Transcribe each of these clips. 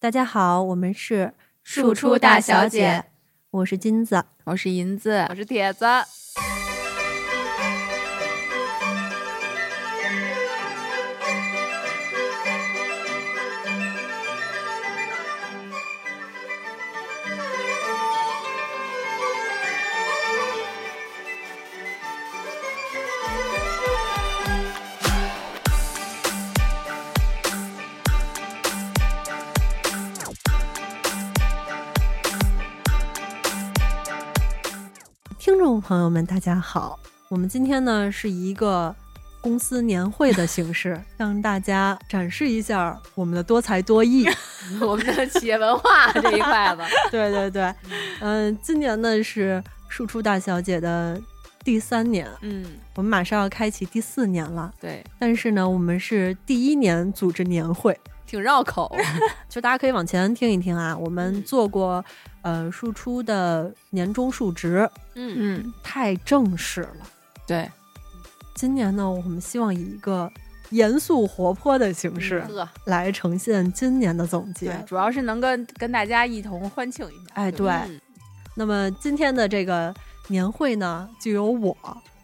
大家好，我们是庶出大小姐，我是金子，我是银子，我是铁子。朋友们，大家好。我们今天呢是以一个公司年会的形式，向大家展示一下我们的多才多艺，我们的企业文化这一块子。对对对，嗯，今年呢是输出大小姐的第三年，嗯，我们马上要开启第四年了。对，但是呢，我们是第一年组织年会，挺绕口。就大家可以往前听一听啊，我们做过呃输出的年终述职，嗯嗯，太正式了。对，今年呢，我们希望以一个严肃活泼的形式，来呈现今年的总结。对，主要是能跟跟大家一同欢庆一下。哎，对。嗯那么今天的这个年会呢，就由我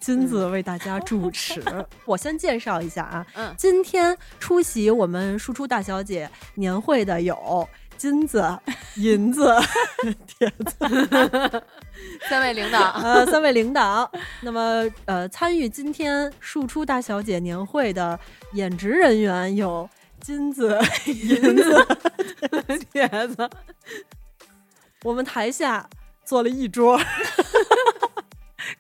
金子为大家主 持。我先介绍一下啊，嗯今天出席我们输出大小姐年会的有金子、银子、铁子。三位领导，呃，三位领导。那么，呃，参与今天庶出大小姐年会的演职人员有金子、银子、铁子。我们台下坐了一桌，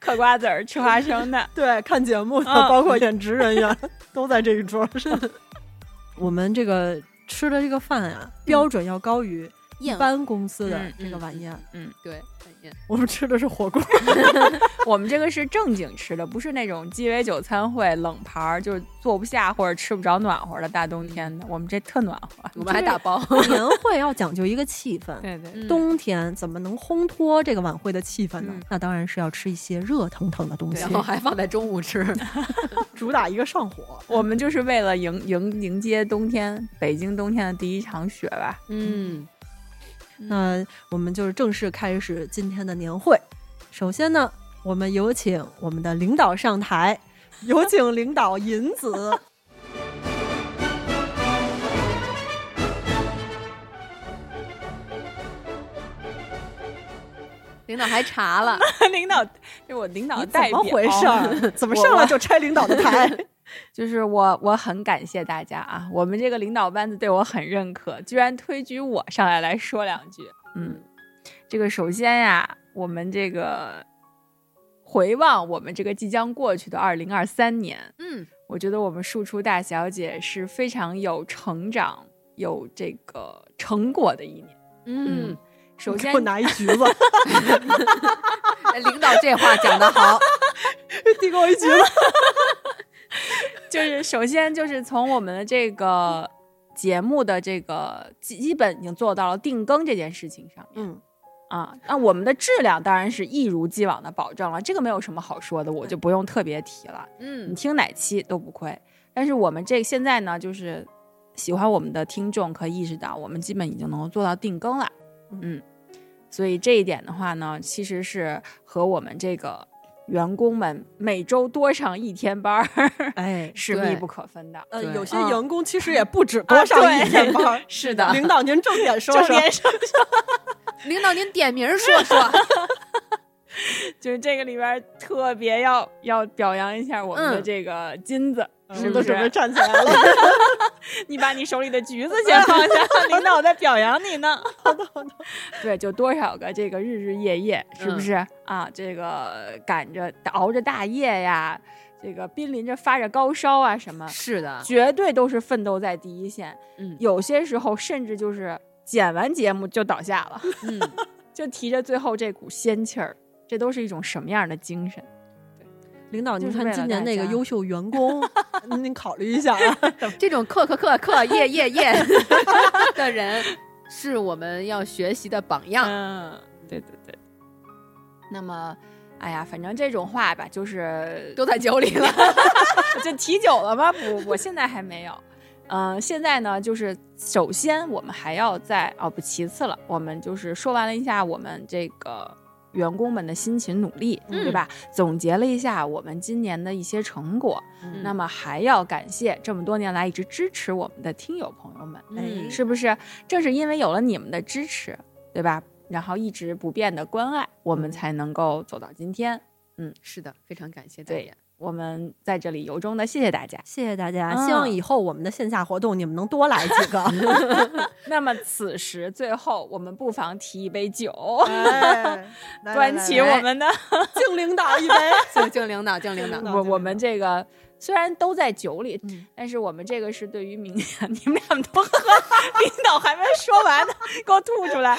嗑瓜子儿、吃花生的。对，看节目的，嗯包括演职人员都在这一桌上。我们这个吃的这个饭啊，标准要高于一宴般公司的嗯这个晚宴。嗯，对，我们吃的是火锅。我们这个是正经吃的，不是那种鸡尾酒餐会冷盘儿，就是坐不下或者吃不着暖和的大冬天的。我们这特暖和。我们还打包。年会要讲究一个气氛。对对，嗯冬天怎么能烘托这个晚会的气氛呢？嗯那当然是要吃一些热腾腾的东西然，后还放在中午吃。主打一个上火。我们就是为了迎迎迎接冬天，北京冬天的第一场雪吧。嗯，那我们就是正式开始今天的年会。首先呢，我们有请我们的领导上台，有请领导银子。领导还查了，领导，这我领导代表。怎么回事儿？怎么上来就拆领导的台？就是我，我很感谢大家啊！我们这个领导班子对我很认可，居然推举我上来来说两句。嗯，这个首先呀，我们这个回望我们这个即将过去的二零二三年，嗯，我觉得我们庶出大小姐是非常有成长、有这个成果的一年。嗯，首先给我，拿一橘子，哎 领导这话讲得好，递给我一橘子。就是首先就是从我们的这个节目的这个基基本已经做到了定更这件事情上面。嗯，啊，那我们的质量当然是一如既往的保证了，这个没有什么好说的，我就不用特别提了。嗯你嗯，听哪期都不亏。但是我们这现在呢，就是喜欢我们的听众可以意识到，我们基本已经能够做到定更了。嗯，所以这一点的话呢，其实是和我们这个员工们每周多上一天班儿哎，是密不可分的。呃，有些嗯员工其实也不止多上一天班儿。是的，领导您重点说说。领导您点名说说，就是这个里边儿特别要要表扬一下我们的嗯。这个金子，是不是都准备？站起来了。你把你手里的橘子先放下，领导在表扬你呢。好的好的。对，就多少个这个日日夜夜，是不是、啊？这个赶着熬着大夜呀，这个濒临着发着高烧啊什么，是的，绝对都是奋斗在第一线。嗯有些时候甚至就是剪完节目就倒下了，嗯，就提着最后这股仙气儿，这都是一种什么样的精神？领导，您看今年那个优秀员工，您考虑一下啊。这种克克克克耶耶耶的人，是我们要学习的榜样。嗯，对对对。那么，哎呀，反正这种话吧，就是都在酒里了，就提酒了吗？不，我现在还没有。嗯、现在呢，就是首先我们还要在哦不，其次了，我们就是说完了一下我们这个员工们的辛勤努力，对吧？总结了一下我们今年的一些成果，嗯那么还要感谢这么多年来一直支持我们的听友朋友们，嗯是不是？正是因为有了你们的支持，对吧？然后一直不变的关爱，我们才能够走到今天。嗯是的，非常感谢大对家。我们在这里由衷的谢谢大家。谢谢大家，嗯希望以后我们的线下活动你们能多来几个。那么此时最后，我们不妨提一杯酒，哎端起我们的敬领导一杯。敬敬领导，敬领导。我我们这个虽然都在酒里，嗯但是我们这个是对于明年，你们俩都喝，领导还没说完呢，给我吐出来。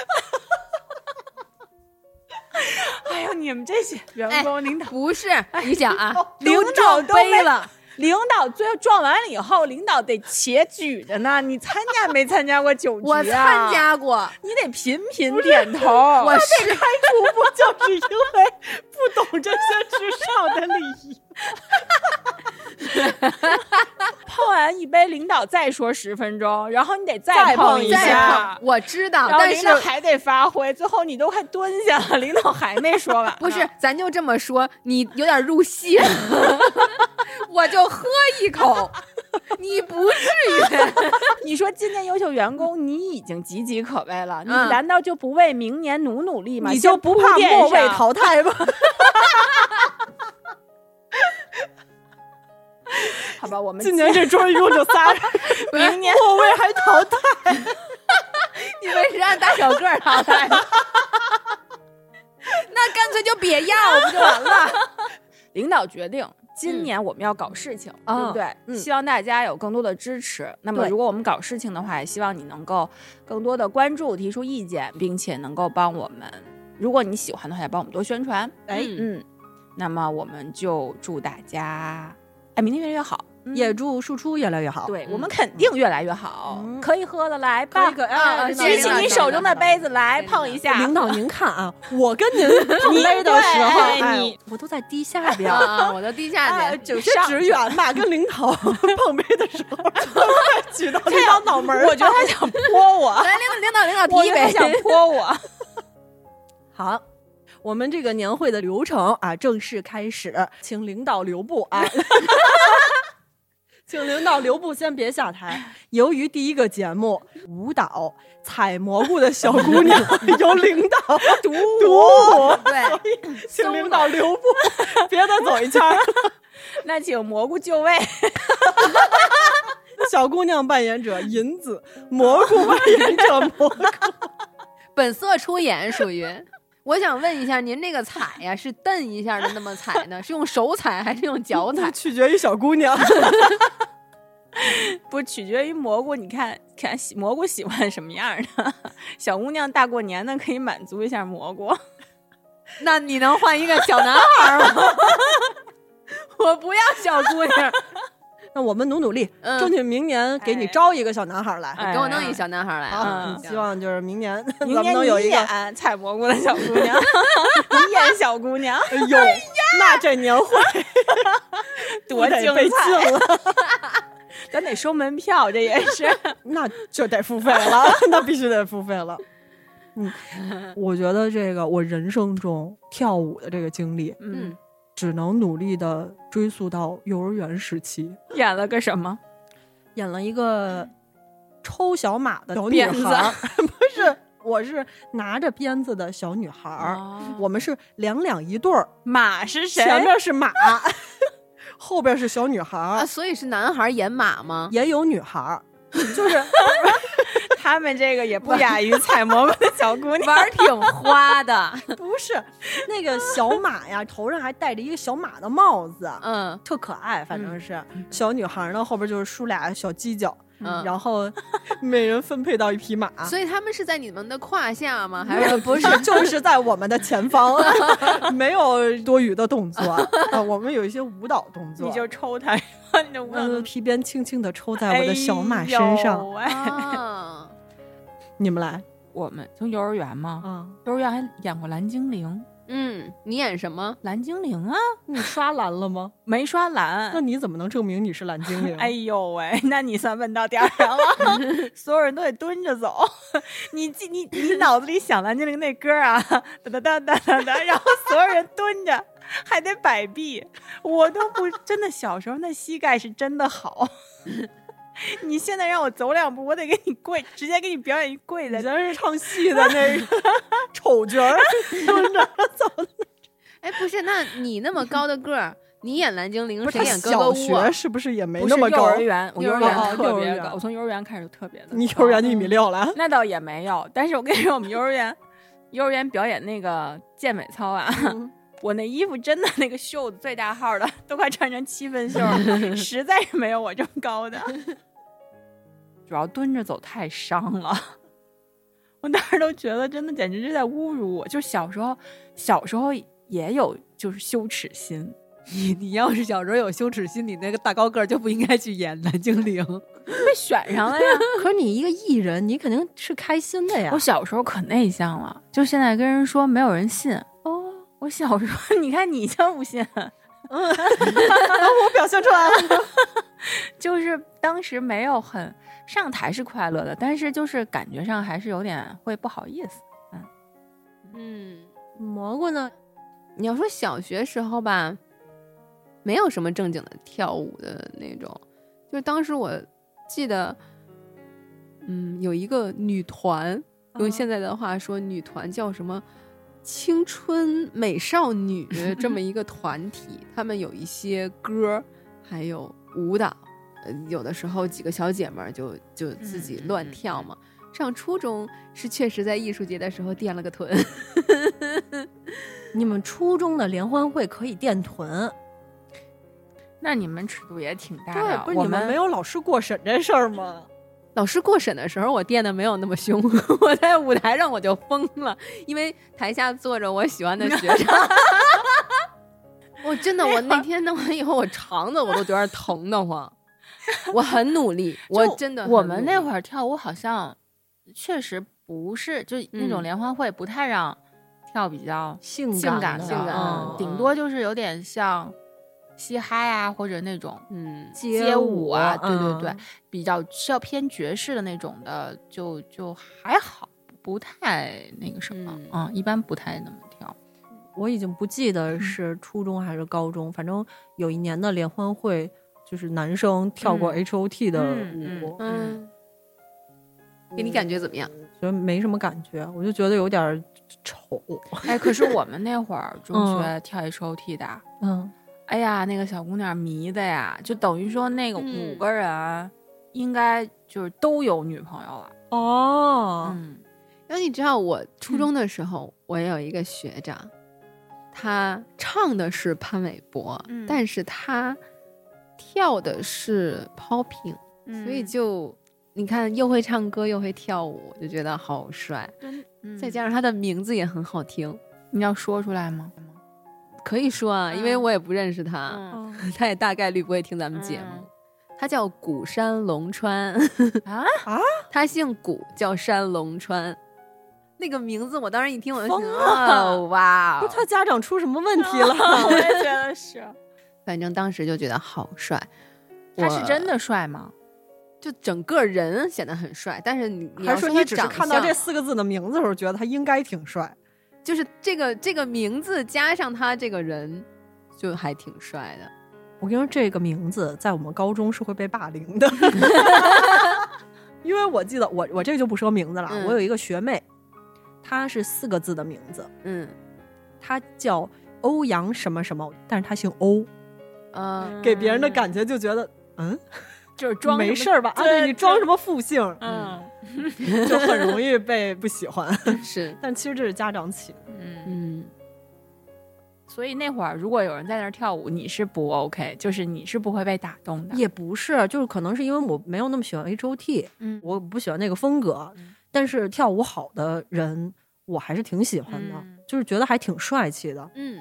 哎呦，你们这些员工、领导，不是，你想啊，领导都撞都没了，领导最后撞完了以后，领导得且举着呢。你参加没参加过酒局啊？我参，加过，你得频频点头。我是开除不就是因为不懂这些职场的礼仪？碰完一杯，领导再说十分钟，然后你得再碰一下下。我知道，但是还得发挥，最后你都快蹲下了，领导还没说完。不是，咱就这么说，你有点入戏了，我就喝一口，你不至于。你说今年优秀员工，你已经岌岌可危了，你嗯难道就不为明年努努力吗？你就不怕末位淘汰吗？好吧，我们今年这桌一共就仨人，明年末位还淘汰。你们是按大小个儿淘汰的，那干脆就别要，不就完了？领导决定。今年我们要搞事情，对啊不对？嗯希望大家有更多的支持。那么，如果我们搞事情的话，也希望你能够更多的关注、提出意见，并且能够帮我们。如果你喜欢的话，也帮我们多宣传。哎嗯，那么我们就祝大家，哎，明天越来越好。嗯也祝输出越来越好。对、嗯我们肯定越来越好，嗯可以喝了来吧，举起你手中的杯子来碰一下。领导，您看啊，我跟您 碰杯的时候，你我都在地下边我都地下哎，去。有些职员吧，跟领导 碰杯的时候，快举到领导脑门儿我觉得他想泼我，来，领导，领导，领导我提一杯。想泼我。好，我们这个年会的流程啊，正式开始，请领导留步啊。请领导留步，先别下台。由于第一个节目舞蹈采蘑菇的小姑娘 由领导 独舞，对，请领导留步，别再走一圈儿。那请蘑菇就位。小姑娘扮演者银子，蘑菇扮演者蘑菇。本色出演属于。我想问一下，您这个踩呀，是蹬一下的那么踩呢？是用手踩还是用脚 踩？取决于小姑娘。不取决于蘑菇，你看看喜蘑菇喜欢什么样的？小姑娘大过年的可以满足一下蘑菇。那你能换一个小男孩吗？我不要小姑娘，那我们努努力，嗯争取明年给你哎招一个小男孩来。哎给我弄一小男孩来！希望就是明年咱明们年有一个。演采蘑菇的小姑娘，你演小姑娘，哎呦，那这年会 多得被精彩！禁了，咱得收门票，这也是。那就得付费了，那必须得付费了。嗯，我觉得这个我人生中跳舞的这个经历，嗯，嗯，只能努力的追溯到幼儿园时期，演了个什么？演了一个抽小马的小女鞭子孩，不是，我是拿着鞭子的小女孩儿。哦我们是两两一对儿，马是谁？前面是马，后边是小女孩儿，啊，所以是男孩演马吗？也有女孩儿，就是 他们这个也不亚于 采蘑菇的小姑娘。玩挺花的，不是那个小马呀，头上还戴着一个小马的帽子，嗯特可爱，反正是、小女孩呢，后边就是梳俩小犄角，嗯。然后每人分配到一匹马。所以他们是在你们的胯下吗？还是 不是，就是在我们的前方，没有多余的动作啊。我们有一些舞蹈动作，你就抽他，你就问嗯，皮鞭轻轻的抽在我的小马身上。你们来我们从幼儿园吗？啊，幼儿园还演过蓝精灵，嗯，你演什么？蓝精灵啊，你刷蓝了吗？没刷蓝那。你怎么能证明你是蓝精灵？哎呦喂，那你算问到点儿上了，所有人都得蹲着走。你记你你脑子里想蓝精灵那歌啊，哒哒哒哒哒哒，然后所有人蹲着，还得摆臂，我都不真的小时候那膝盖是真的好。你现在让我走两步，我得给你跪，直接给你表演一跪在你这是唱戏的 那个 丑角儿，蹲着走的。哎，不是，那你那么高的个儿，你演蓝精灵，谁演哥哥小学？是不是也没那么高？幼儿园，我幼儿园园特别高，我从幼儿园开始就特别的。你幼儿园就一米六了？那倒也没有，但是我跟你说，我们幼儿园幼儿园表演那个健美操啊，嗯我那衣服真的那个袖子最大号的都快穿成七分袖了，实在是没有我这么高的。主要蹲着走太伤了，我当时都觉得真的简直是在侮辱我。就小时候，小时候也有就是羞耻心，你你要是小时候有羞耻心，你那个大高个儿就不应该去演蓝精灵。被选上了呀。可是你一个艺人，你肯定是开心的呀我。小时候可内向了，就现在跟人说没有人信。哦，我小时候，你看你就不信，我表现出来了。就是当时没有很上台是快乐的，但是就是感觉上还是有点会不好意思。嗯，蘑菇呢？你要说小学时候吧，没有什么正经的跳舞的那种，就是当时我记得，嗯，有一个女团，用现在的话说，女团叫什么？青春美少女 这么一个团体，他们有一些歌，还有舞蹈，呃，有的时候几个小姐们儿就就自己乱跳嘛。上初中是确实在艺术节的时候垫了个臀，你们初中的联欢会可以垫臀，那你们尺度也挺大对，的，不是你们没有老师过审这事儿吗？老师过审的时候，我垫的没有那么凶，我在舞台上我就疯了，因为台下坐着我喜欢的学生。我 真的，我那天弄完以后，我肠子我都觉得疼得慌。我很努力，我真的我们那会儿儿跳舞好像确实不是，就那种嗯联欢会不太让跳比较性性感，的，性感的嗯，顶多就是有点像嘻哈啊，或者那种嗯街舞啊，对对嗯对，比较是要偏爵士的那种的，就就还好，不太那个什么，嗯嗯，一般不太那么跳。我已经不记得是初中还是高中，反正有一年的联欢会，就是男生跳过嗯 H O T 的嗯舞，嗯，给你感觉怎么样？觉得没什么感觉，我就觉得有点丑。哎，可是我们那会儿中嗯学跳 H O T 的，嗯，哎呀，那个小姑娘迷的呀，就等于说那个嗯五个人应该就是都有女朋友了。哦，嗯，然后你知道，我初中的时候，我也有一个学长，他唱的是潘玮柏，嗯但是他跳的是 popping，、所以嗯就你看又会唱歌又会跳舞，就觉得好帅。嗯再加上他的名字也很好听，你要说出来吗？可以说啊，因为嗯我也不认识他，嗯 他也大概率不会听咱们节目。嗯他叫古山龙川，啊啊，他姓古，叫山龙川。那个名字我当时一听我就哇哦，不他家长出什么问题了？我也觉得是。反正当时就觉得好帅。他是真的帅吗？就整个人显得很帅，但是你你还是说你只是看到这四个字的名字的时候，觉得他应该挺帅？就是这个这个名字加上他这个人，就还挺帅的。我跟你说，这个名字在我们高中是会被霸凌的，因为我记得我我这个就不说名字了，嗯我有一个学妹，她是四个字的名字，嗯。她叫欧阳什么什么，但是她姓欧，嗯，给别人的感觉就觉得嗯就是装没事儿吧？啊，你装什么复姓，嗯 就很容易被不喜欢。是 但其实这是家长起的，嗯。嗯，所以那会儿如果有人在那儿跳舞，你是不 OK，就是你是不会被打动的。也不是，就是可能是因为我没有那么喜欢 H O T，嗯我不喜欢那个风格，嗯但是跳舞好的人我还是挺喜欢的，嗯就是觉得还挺帅气的。嗯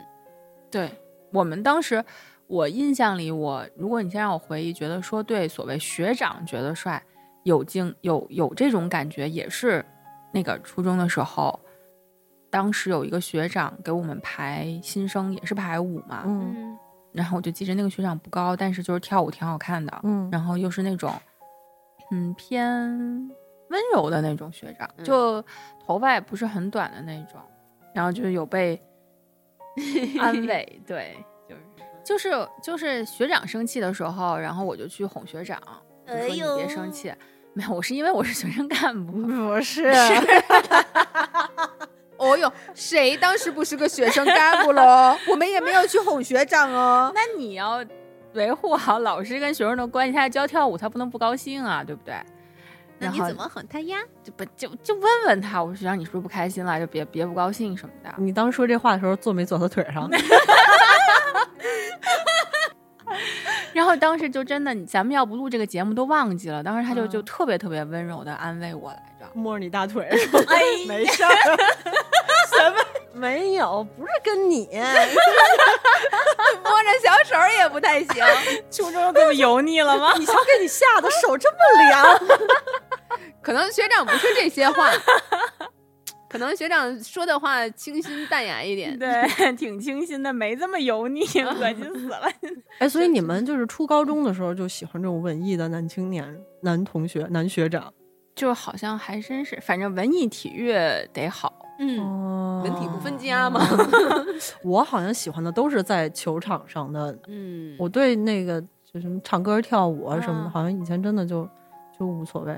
对我们当时，我印象里，我如果你先让我回忆，觉得说对所谓学长觉得帅，有经有有这种感觉，也是那个初中的时候，当时有一个学长给我们排新生，也是排舞嘛。嗯嗯然后我就记着那个学长不高，但是就是跳舞挺好看的，嗯然后又是那种嗯偏温柔的那种学长，嗯就头发也不是很短的那种，然后就是有被 安慰，对，就是就是就是学长生气的时候，然后我就去哄学长，我说你别生气。没有，我是因为我是学生干部，不是，哦哟，谁当时不是个学生干部喽？我们也没有去哄学长哦。那你要维护好老师跟学生的关系，他教跳舞，他不能不高兴啊，对不对？那你怎么哄他呀？就不就就问问他，我说学长，你是不是不开心了？就别别不高兴什么的。你当说这话的时候坐没坐他腿上？然后当时就真的，咱们要不录这个节目都忘记了。当时他就嗯就特别特别温柔的安慰我来着。摸着你大腿，哎，没事儿，什么没有，不是跟你，摸着小手也不太行。初中这么油腻了吗？你瞧给你吓得手这么凉。可能学长不是这些话，可能学长说的话清新淡雅一点。对，挺清新的，没这么油腻，恶心死了。哎，所以你们就是初高中的时候就喜欢这种文艺的男青年、男同学、男学长。就好像还真是，反正文艺体育得好。嗯，哦文体不分家嘛。我好像喜欢的都是在球场上的。嗯，我对那个就什么唱歌、跳舞啊什么的，嗯好像以前真的就就无所谓。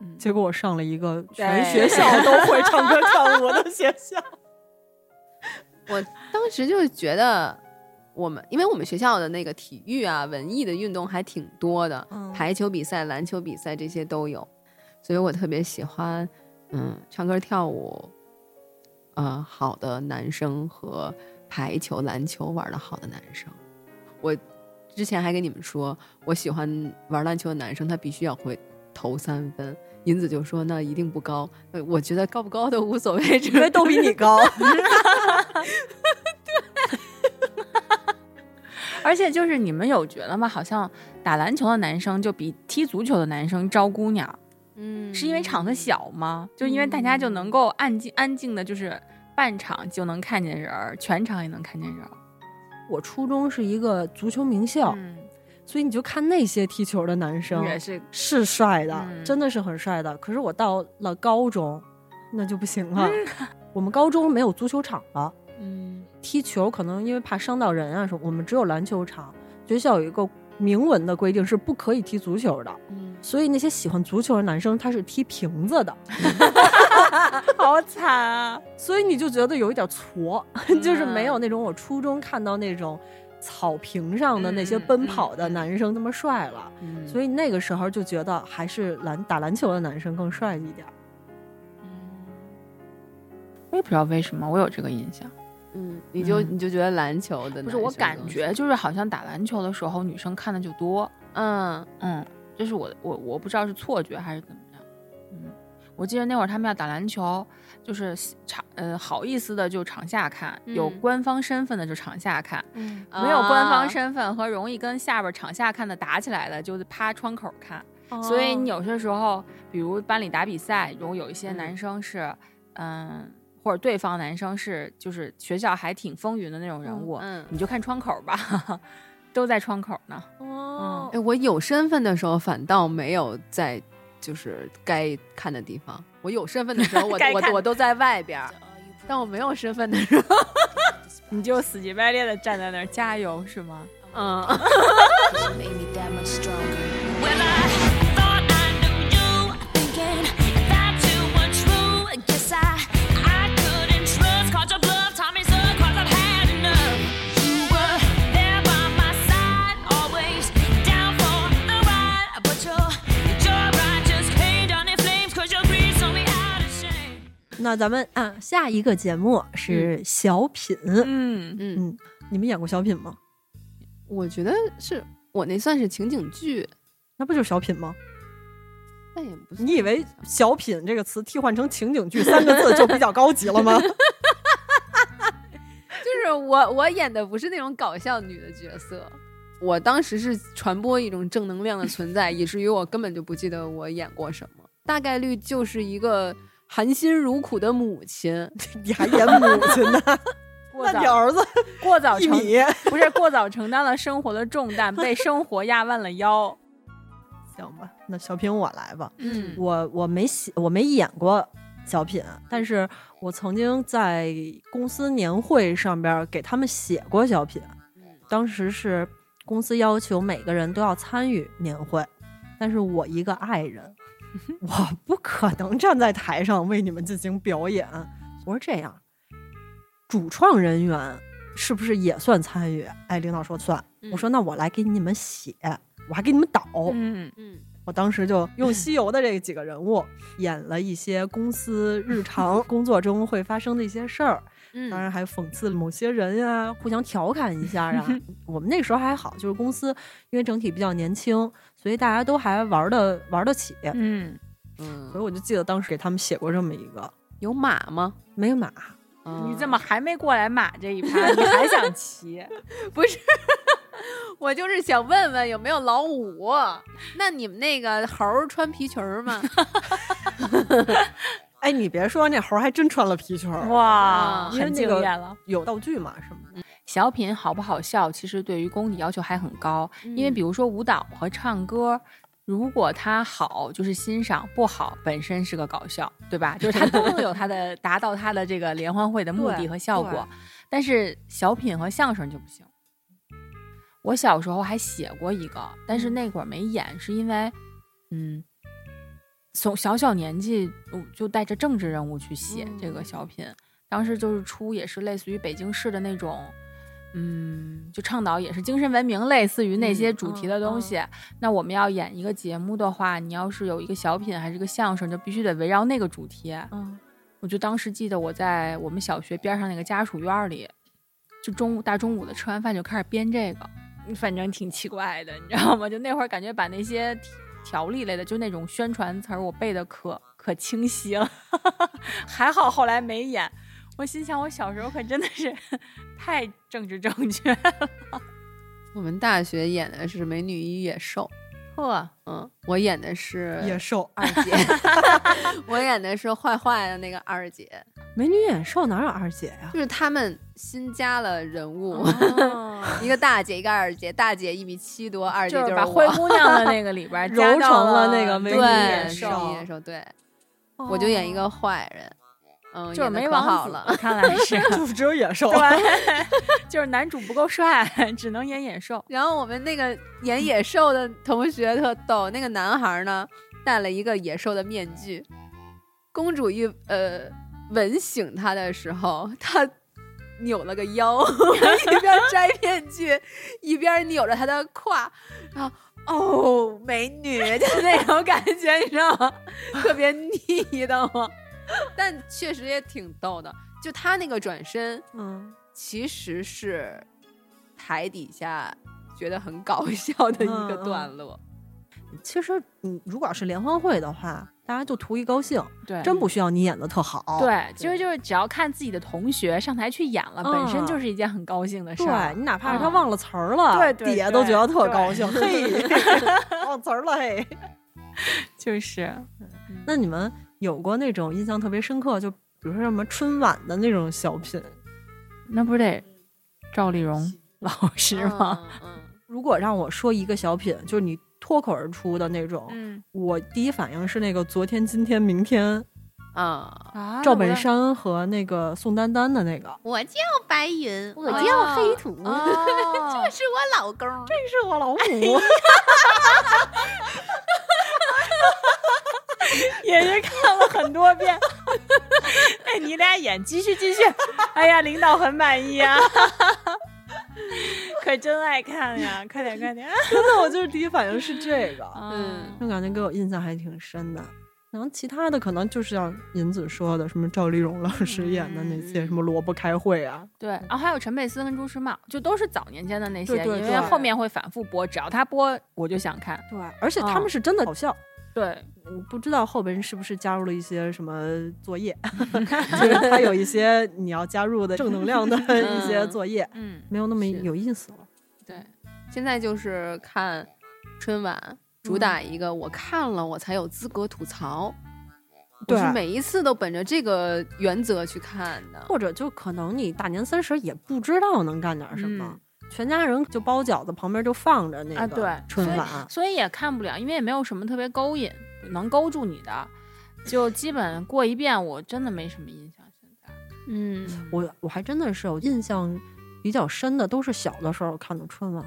嗯，结果我上了一个全学校都会唱歌跳舞的学校。我当时就是觉得，我们因为我们学校的那个体育啊、文艺的运动还挺多的，嗯排球比赛、篮球比赛这些都有，所以我特别喜欢，嗯，唱歌跳舞，呃，好的男生和排球、篮球玩的好的男生。我之前还跟你们说，我喜欢玩篮球的男生，他必须要会投三分。银子就说：“那一定不高。”呃我觉得高不高都无所谓，只因为都比你高。而且就是你们有觉得吗？好像打篮球的男生就比踢足球的男生招姑娘，嗯是因为场子小吗？就因为大家就能够安静安静的，就是半场就能看见人儿，全场也能看见人儿。我初中是一个足球名校，嗯，所以你就看那些踢球的男生也是是帅的，嗯真的是很帅的。可是我到了高中，那就不行了。我们高中没有足球场了，嗯踢球可能因为怕伤到人啊什么，我们只有篮球场。学校有一个明文的规定是不可以踢足球的，嗯，所以那些喜欢足球的男生他是踢瓶子的，好惨啊！所以你就觉得有一点挫，就是没有那种我初中看到那种草坪上的那些嗯奔跑的男生那么帅了。嗯所以那个时候就觉得还是篮打篮球的男生更帅一点。我也不知道为什么我有这个印象，嗯，你就嗯你就觉得篮球的不是我感觉就是好像打篮球的时候女生看的就多，嗯嗯，这是我我我不知道是错觉还是怎么我记得那会儿他们要打篮球，就是场呃好意思的就场下看，有嗯。官方身份的就场下看，嗯，没有官方啊。身份和容易跟下边场下看的打起来的，就是趴窗口看。哦所以你有些时候，比如班里打比赛，如果有一些嗯。男生是，嗯，或者对方男生是，就是学校还挺风云的那种人物，嗯，你就看窗口吧，都在窗口呢。哦。哎，我有身份的时候反倒没有在就是该看的地方，我有身份的时候，我 我我都在外边儿，但我没有身份的时候，你就死乞白赖的站在那儿加油是吗？嗯，那咱们啊，下一个节目是小品。嗯，嗯嗯，你们演过小品吗？我觉得是我那算是情景剧，那不就是小品吗？那也不是。你以为“小品”这个词替换成情景剧三个字就比较高级了吗？就是我我演的不是那种搞笑女的角色，我当时是传播一种正能量的存在，以至于我根本就不记得我演过什么，大概率就是一个含辛茹苦的母亲，你还演母亲呢？过那你早儿子 过早承一米，不是过早承担了生活的重担，被生活压弯了腰。行吧？那小品我来吧。嗯我我没写，我没演过小品，但是我曾经在公司年会上边儿给他们写过小品。当时是公司要求每个人都要参与年会，但是我一个爱人，我不可能站在台上为你们进行表演。我说这样，主创人员是不是也算参与？哎，领导说算。我说那我来给你们写，我还给你们导。嗯，嗯我当时就用西游的这几个人物演了一些公司日常 工作中会发生的一些事儿，嗯当然还讽刺了某些人呀，互相调侃一下啊。我们那时候还好，就是公司因为整体比较年轻，所以大家都还玩的玩得起。嗯，嗯所以我就记得当时给他们写过这么一个，有马吗？没有马，你怎么还没过来马这一趴？你还想骑？不是？我就是想问问有没有老五？那你们那个猴穿皮裙儿吗？哎，你别说，那猴还真穿了皮裙，哇，啊很惊艳了。有道具嘛什么的。小品好不好笑，其实对于功底要求还很高，因为嗯比如说舞蹈和唱歌。如果它好，就是欣赏；不好，本身是个搞笑，对吧？就是它都能有它的 达到它的这个联欢会的目的和效果。但是小品和相声就不行。我小时候还写过一个，但是那会儿没演，是因为，嗯，从小小年纪我就带着政治任务去写这个小品。当时就是出也是类似于北京市的那种，嗯，就倡导也是精神文明，类似于那些主题的东西。那我们要演一个节目的话，你要是有一个小品还是个相声，就必须得围绕那个主题。嗯，我就当时记得我在我们小学边上那个家属院里，就中午大中午的吃完饭就开始编这个，反正挺奇怪的，你知道吗？就那会儿感觉把那些条条例类的，就那种宣传词儿，我背的可可清晰了，还好后来没演。我心想，我小时候可真的是 太政治正确了。我们大学演的是《美女与野兽》，呵，嗯，我演的是野兽，二姐，我演的是坏坏的那个二姐，美女野兽哪有二姐呀？就是他们新加了人物，哦一个大姐，一个二姐，大姐一米七多，二姐就是是把灰姑娘的那个里边儿揉成了那个美女野是兽野兽，对，我就演一个坏人，嗯，就是没王子好了，看来是就只有野兽。对，就是男主不够帅，只能演野兽。然后我们那个演野兽的同学特逗，那个男孩呢戴了一个野兽的面具，公主一呃吻醒他的时候，他扭了个腰，一边摘面具一边扭着他的胯，然后哦美女，就那种感觉，你知道吗？特别腻的吗？但确实也挺逗的，就他那个转身，嗯，其实是台底下觉得很搞 笑的一个段落。其实你如果要是联欢会的话，大家就图一高兴，对真不需要你演的特好。对，其实就是只要看自己的同学上台去演了，本身嗯就是一件很高兴的事对儿。你哪怕是他嗯忘了词儿了，对对底下都觉得特高兴。嘿，忘词儿了嘿。就是那你们有过那种印象特别深刻，就比如说什么春晚的那种小品？那不是得赵丽蓉 老师吗？嗯？嗯，如果让我说一个小品，就是你脱口而出的那种，嗯我第一反应是那个昨天、今天、明天，啊，啊赵本山和那个宋丹丹的那个。我叫白云，我叫黑土，哦这是我老公。这是我老母，也是看了很多遍。哎，你俩演，继续继续。哎呀，领导很满意啊，可真爱看呀！快点快点。真的，我就是第一反应是这个，嗯，就感觉给我印象还挺深的。然后其他的可能就是像银子说的，什么赵丽蓉老师演的那些嗯什么萝卜开会啊，对，然后还有陈佩斯跟朱时茂，就都是早年间的那些，因为后面会反复播，只要他播，我就想看。对，而且他们是真的好笑。对，我不知道后边是不是加入了一些什么作业，就是他有一些你要加入的正能量的一些作业，嗯，没有那么有意思了。对，现在就是看春晚，主打一个我看了我才有资格吐槽。对我是每一次都本着这个原则去看的。或者就可能你大年三十也不知道能干点什么，嗯全家人就包饺子，旁边就放着那个春晚。所以也看不了，因为也没有什么特别勾引能勾住你的，就基本过一遍，我真的没什么印象。现在，嗯，我我还真的是有印象比较深的，都是小的时候看的春晚。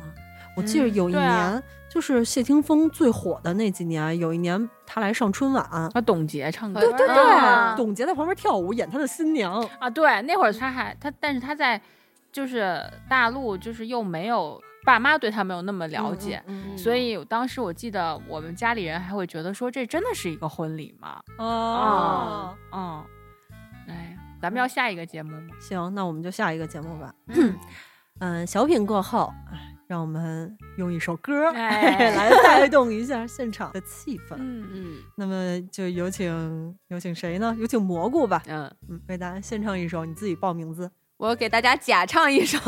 我记得嗯有一年，就是谢霆锋最火的那几年，有一年他来上春晚，啊，董洁唱歌，对对对，啊董洁在旁边跳舞，演他的新娘。啊，对，那会儿他还他，但是他在就是大陆，就是又没有爸妈对他没有那么了解，嗯，嗯所以当时我记得我们家里人还会觉得说这真的是一个婚礼吗？哦，嗯，哎，咱们要下一个节目吗？行，那我们就下一个节目吧。嗯，小品过后，哎让我们用一首歌哎 来带动一下现场的气氛。嗯，嗯那么就有请有请谁呢？有请蘑菇吧。嗯，嗯，为大家献唱一首，你自己报名字。我给大家假唱一首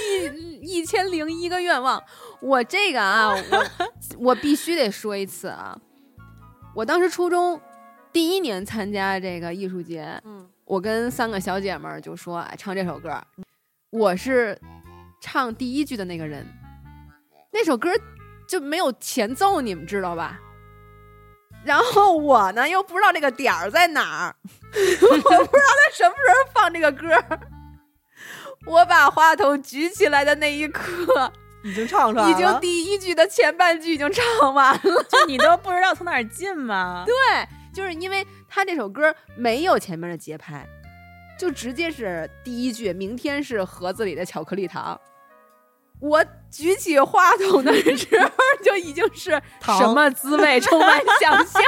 一一千零一个愿望。我这个啊，我 我必须得说一次啊，我当时初中第一年参加这个艺术节，嗯，我跟三个小姐们儿就说，哎，唱这首歌，我是唱第一句的那个人。那首歌就没有前奏，你们知道吧？然后我呢又不知道这个点儿在哪儿，我不知道他什么时候放这个歌儿。我把话筒举起来的那一刻，已经唱出来了。已经第一句的前半句已经唱完了。就你都不知道从哪儿进吗？对，就是因为他这首歌没有前面的节拍，就直接是第一句“明天是盒子里的巧克力糖”。我举起话筒的时候，就已经是什么滋味，充满想象。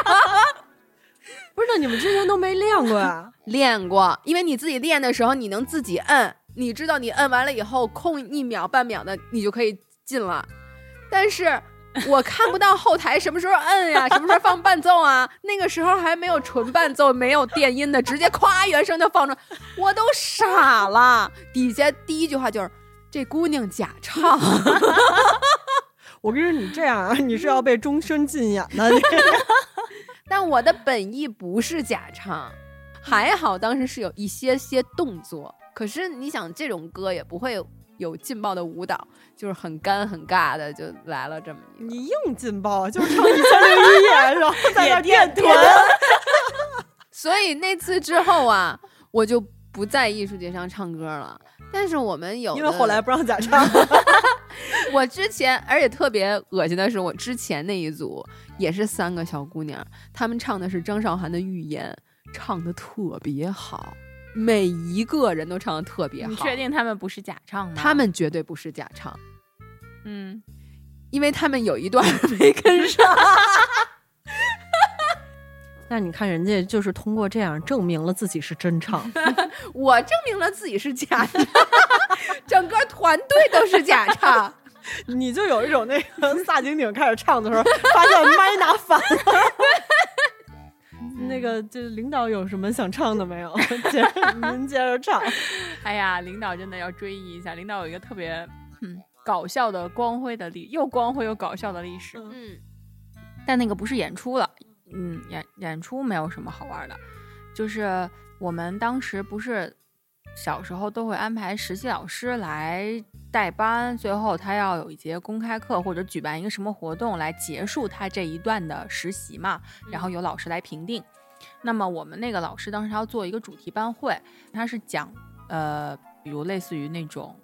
不是，那你们之前都没练过呀？练过，因为你自己练的时候，你能自己摁，你知道你摁完了以后，空一秒半秒的，你就可以进了。但是我看不到后台什么时候摁呀，什么时候放伴奏啊？那个时候还没有纯伴奏，没有电音的，直接咵原声就放出来，我都傻了。底下第一句话就是这姑娘假唱，我跟你说，你这样啊，你是要被终身禁演的。你但我的本意不是假唱，还好当时是有一些些动作。可是你想，这种歌也不会有有劲爆的舞蹈，就是很干很尬的就来了这么一个。你硬劲爆啊，就是唱一千零一夜，然后 在那儿练团。所以那次之后啊，我就不在艺术节上唱歌了。但是我们有，因为后来不让假 唱。我之前，而且特别恶心的是，我之前那一组也是三个小姑娘，她们唱的是张韶涵的《预言》，唱的特别好，每一个人都唱的特别好。你确？定他们不是假唱吗？他，们绝对不是假唱，嗯，因为他们有一段 没跟上。那你看人家就是通过这样证明了自己是真唱。我证明了自己是假唱，整个团队都是假唱。你就有一种那个 萨顶顶开始唱的时候，发现麦拿反了。那个，就领导有什么想唱的没有？接您接着唱。哎呀，领导真的要追忆一下，领导有一个特别嗯搞笑的、光辉的历，又光辉又搞笑的历史。嗯，但那个不是演出了，嗯，演演出没有什么好玩的，就是我们当时不是小时候都会安排实习老师来带班，最后他要有一节公开课或者举办一个什么活动来结束他这一段的实习嘛，然后由老师来评定。那么我们那个老师当时他要做一个主题班会，他是讲呃，比如类似于那种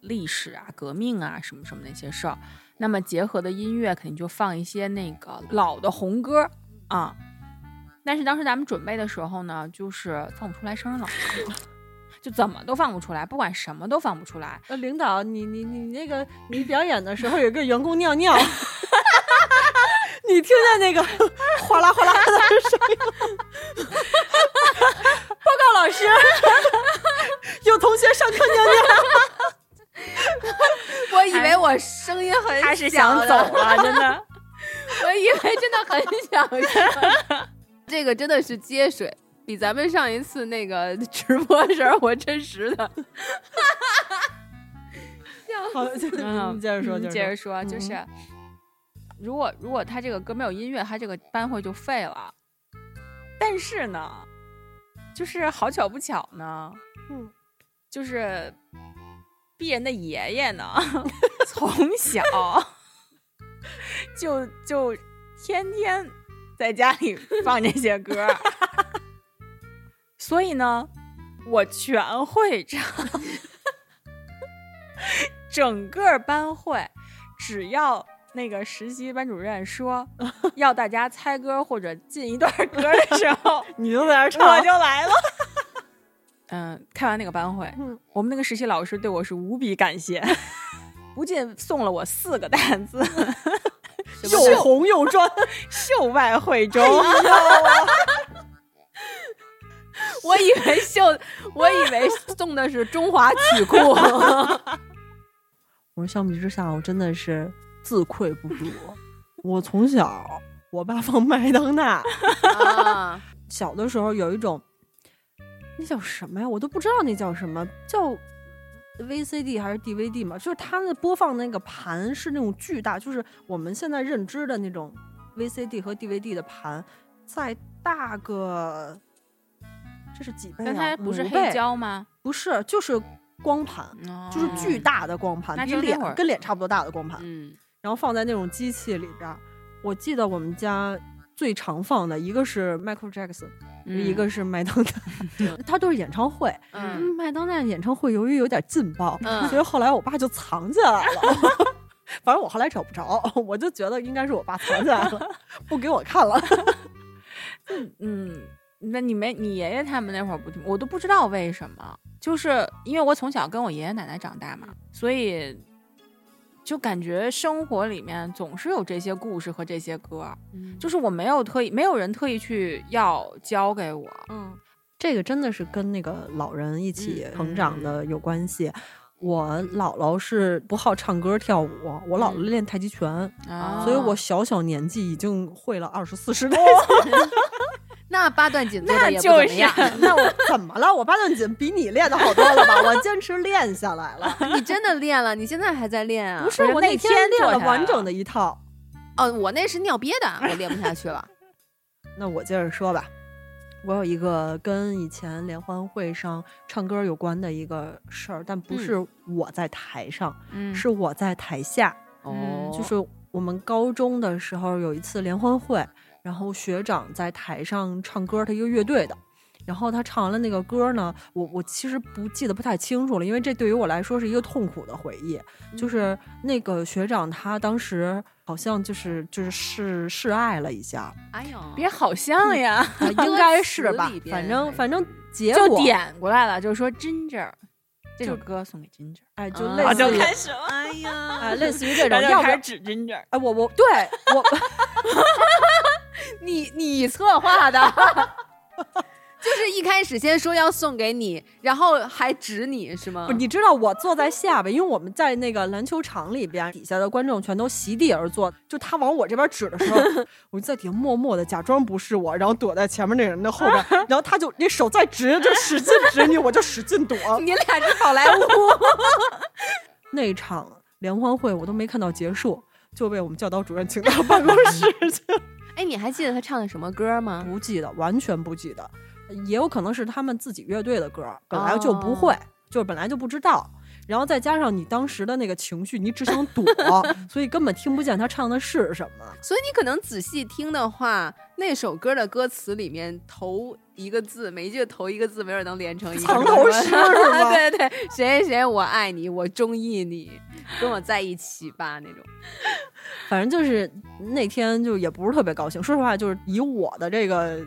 历史啊、革命啊什么什么那些事儿。那么结合的音乐肯定就放一些那个老的红歌啊。但是当时咱们准备的时候呢，就是放不出来生日老歌，就怎么都放不出来，不管什么都放不出来。呃，领导，你你你那个，你表演的时候有个员工尿尿，你听见那个哗啦哗啦的声音？报告老师，有同学上课尿尿。我以为我声音很他是小想走的了，真的。我以为真的很想说，这个真的是接水，比咱们上一次那个 直播时候我真实的。好，就嗯你接着说，嗯接接着说，嗯就是如果如果他这个歌没有音乐，他这个班会就废了。但是呢，就是好巧不巧呢，嗯，就是鄙人的爷爷呢，从小就就天天在家里放这些歌儿，所以呢，我全会唱。整个班会，只要那个实习班主任说 要大家猜歌或者进一段歌的时候，你就在那唱我，就来了。嗯，开完那个班会，嗯我们那个实习老师对我是无比感谢，不仅送了我四个单词，又红又专，秀外慧中。我以为秀，我以为送的是中华曲库。我说相比之下，我真的是自愧不如。我从小，我爸放麦当娜，啊，小的时候有一种，那叫什么呀？我都不知道那叫什么，叫 VCD 还是 DVD 嘛？就是它那播放那个盘是那种巨大，就是我们现在认知的那种 VCD 和 DVD 的盘，再大个，这是几倍、啊？但它不是黑？胶吗？不是，就是光盘，就是巨大的光盘，比脸跟脸差不多大的光盘。嗯，然后放在那种机器里边儿。我记得我们家最常放的一个是 Michael Jackson，、一个是麦当娜，它都是演唱会。嗯麦当娜演唱会由于有点劲爆，嗯所以后来我爸就藏起来了。反正我后来找不着，我就觉得应该是我爸藏起来了，不给我看了。嗯，那你没你爷爷他们那会儿不，我都不知道为什么，就是因为我从小跟我爷爷奶奶长大嘛，所以就感觉生活里面总是有这些故事和这些歌，嗯就是我没有特意，没有人特意去要教给我。嗯，这个真的是跟那个老人一起嗯成长的有关系。我姥姥是不好唱歌跳舞，我姥姥练太极拳，啊所以我小小年纪已经会了二十四十多。那八段锦做的也不那就是怎么样。那我怎么了？我八段锦比你练的好多了吧？我坚持练下来了。你真的练了？你现在还在练啊？不是我那天天练了完整的一套。哦，我那是尿憋的，我练不下去了。那我接着说吧。我有一个跟以前联欢会上唱歌有关的一个事儿，但不是我在台上，嗯是我在台下。哦，就是我们高中的时候有一次联欢会，然后学长在台上唱歌，他一个乐队的。然后他唱完了那个歌呢，我我其实不记得不太清楚了，因为这对于我来说是一个痛苦的回忆。就是那个学长他当时好像就是就是示示爱了一下，哎呦，别好像呀，啊应该是吧反正反正结就果点过来了，就是说 Ginger 这首歌送给 Ginger，哎，就啊类似于哎呀，哎类似于这种，要不就开始指 Ginger。哎我我对我 你 你策划的，就是一开始先说要送给你，然后还指你是吗不，？你知道我坐在下边，因为我们在那个篮球场里边，底下的观众全都席地而坐。就他往我这边指的时候，我就在底下默默的假装不是我，然后躲在前面那人的后边，然后他就那手再指，就使劲指你，我就使劲躲。你俩是好莱坞，那场联欢会我都没看到结束，就被我们教导主任请到办公室去了。哎，你还记得他唱的什么歌吗？不记得，完全不记得，也有可能是他们自己乐队的歌，本来就不会，就是本来就不知道。然后再加上你当时的那个情绪，你只想躲，所以根本听不见他唱的是什么。所以你可能仔细听的话，那首歌的歌词里面头一个字，每一句头一个字，没准能连成一个藏头诗对对，谁谁谁，我爱你，我中意你，跟我在一起吧那种。反正就是那天就也不是特别高兴。说实话，就是以我的这个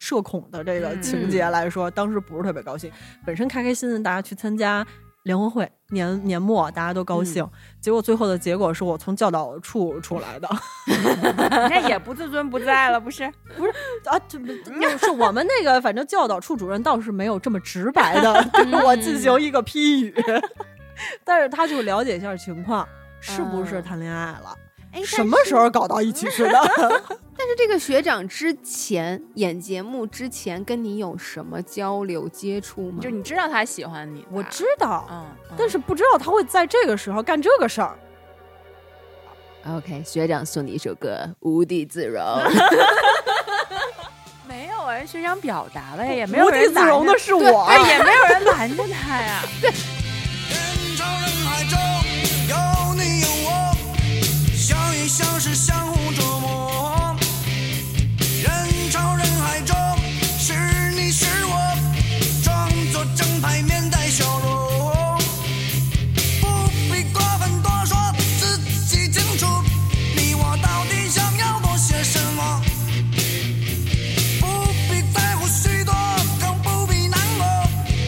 社恐的这个情节来说，当时不是特别高兴。本身开开心心大家去参加联欢会，年年末大家都高兴，结果最后的结果是我从教导处出来的。那也不自尊不在了，不是？啊，这不就是我们那个，反正教导处主任倒是没有这么直白的 对我进行一个批语，但是他就了解一下情况，是不是谈恋爱了，哎，什么时候搞到一起去的？但是这个学长之前演节目之前跟你有什么交流接触吗？就你知道他喜欢你，我知道，嗯，嗯，但是不知道他会在这个时候干这个事儿。OK，学长送你一首歌《无地自容》。没有啊，学长表达了呀，也没有无地人拦着自容的是我。哎，也没有人拦着他呀。人 相遇相互琢磨。人潮人海中是你是我，装作正派面带笑容，不必过分多说，自己清楚你我到底想要多些什么。不必在乎许多，更不必难过，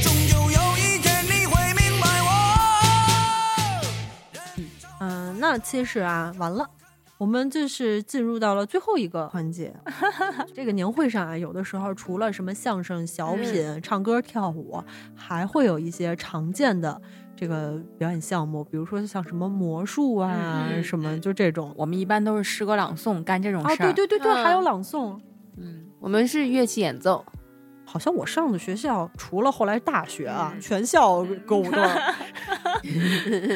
终究有一天你会明白我。嗯，那其实啊，完了。我们就是进入到了最后一个环节，这个年会上啊，有的时候除了什么相声、小品、唱歌、跳舞，还会有一些常见的这个表演项目，比如说像什么魔术啊，嗯什么就这种。我们一般都是诗歌朗诵干这种啊，事儿。对对对对，嗯还有朗诵。嗯，我们是乐器演奏，好像我上的学校，除了后来大学啊，全校歌舞队儿。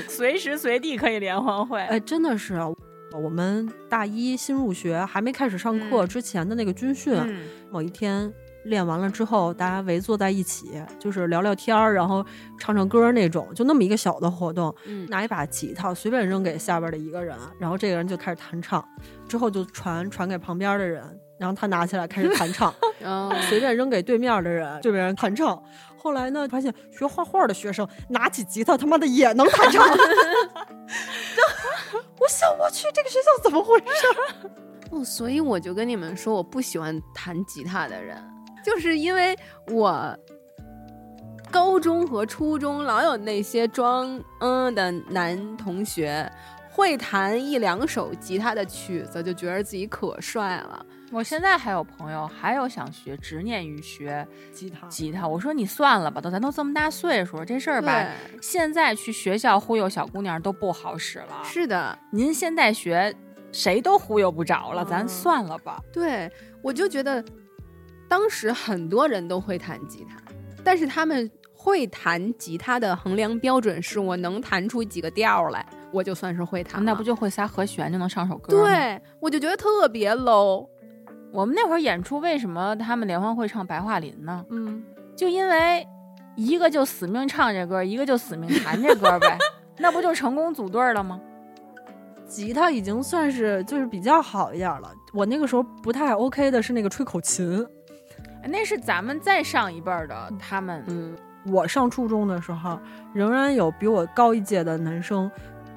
随时随地可以联欢会。哎，真的是啊，我们大一新入学，还没开始上课嗯之前的那个军训，嗯，某一天练完了之后，大家围坐在一起，就是聊聊天儿，然后唱唱歌那种，就那么一个小的活动。嗯拿一把吉他随便扔给下边的一个人，然后这个人就开始弹唱，之后就传传给旁边的人，然后他拿起来开始弹唱，哦，随便扔给对面的人，对面人弹唱。后来呢，发现学画画的学生拿起吉他，他妈的也能弹唱。我想，我去，这个学校怎么回事？哦，所以我就跟你们说，我不喜欢弹吉他的人，就是因为我高中和初中老有那些装嗯的男同学会弹一两首吉他的曲子，就觉得自己可帅了。我现在还有朋友，还有想学，执念于学吉他，吉他。我说你算了吧，都咱都这么大岁数了，这事儿吧，现在去学校忽悠小姑娘都不好使了。是的，您现在学，谁都忽悠不着了，咱嗯算了吧。对我就觉得当时很多人都会弹吉他，但是他们会弹吉他的衡量标准是我能弹出几个调儿来，我就算是会弹。那不就会仨和弦就能上首歌吗？，对，我就觉得特别 low。我们那会儿演出，为什么他们联欢会唱《白桦林》呢？嗯，就因为一个就死命唱这歌，一个就死命弹这歌呗，那不就成功组队儿了吗？吉他已经算是就是比较好一点了。我那个时候不太 OK 的是那个吹口琴。那是咱们再上一辈儿的，他们嗯，我上初中的时候，仍然有比我高一届的男生，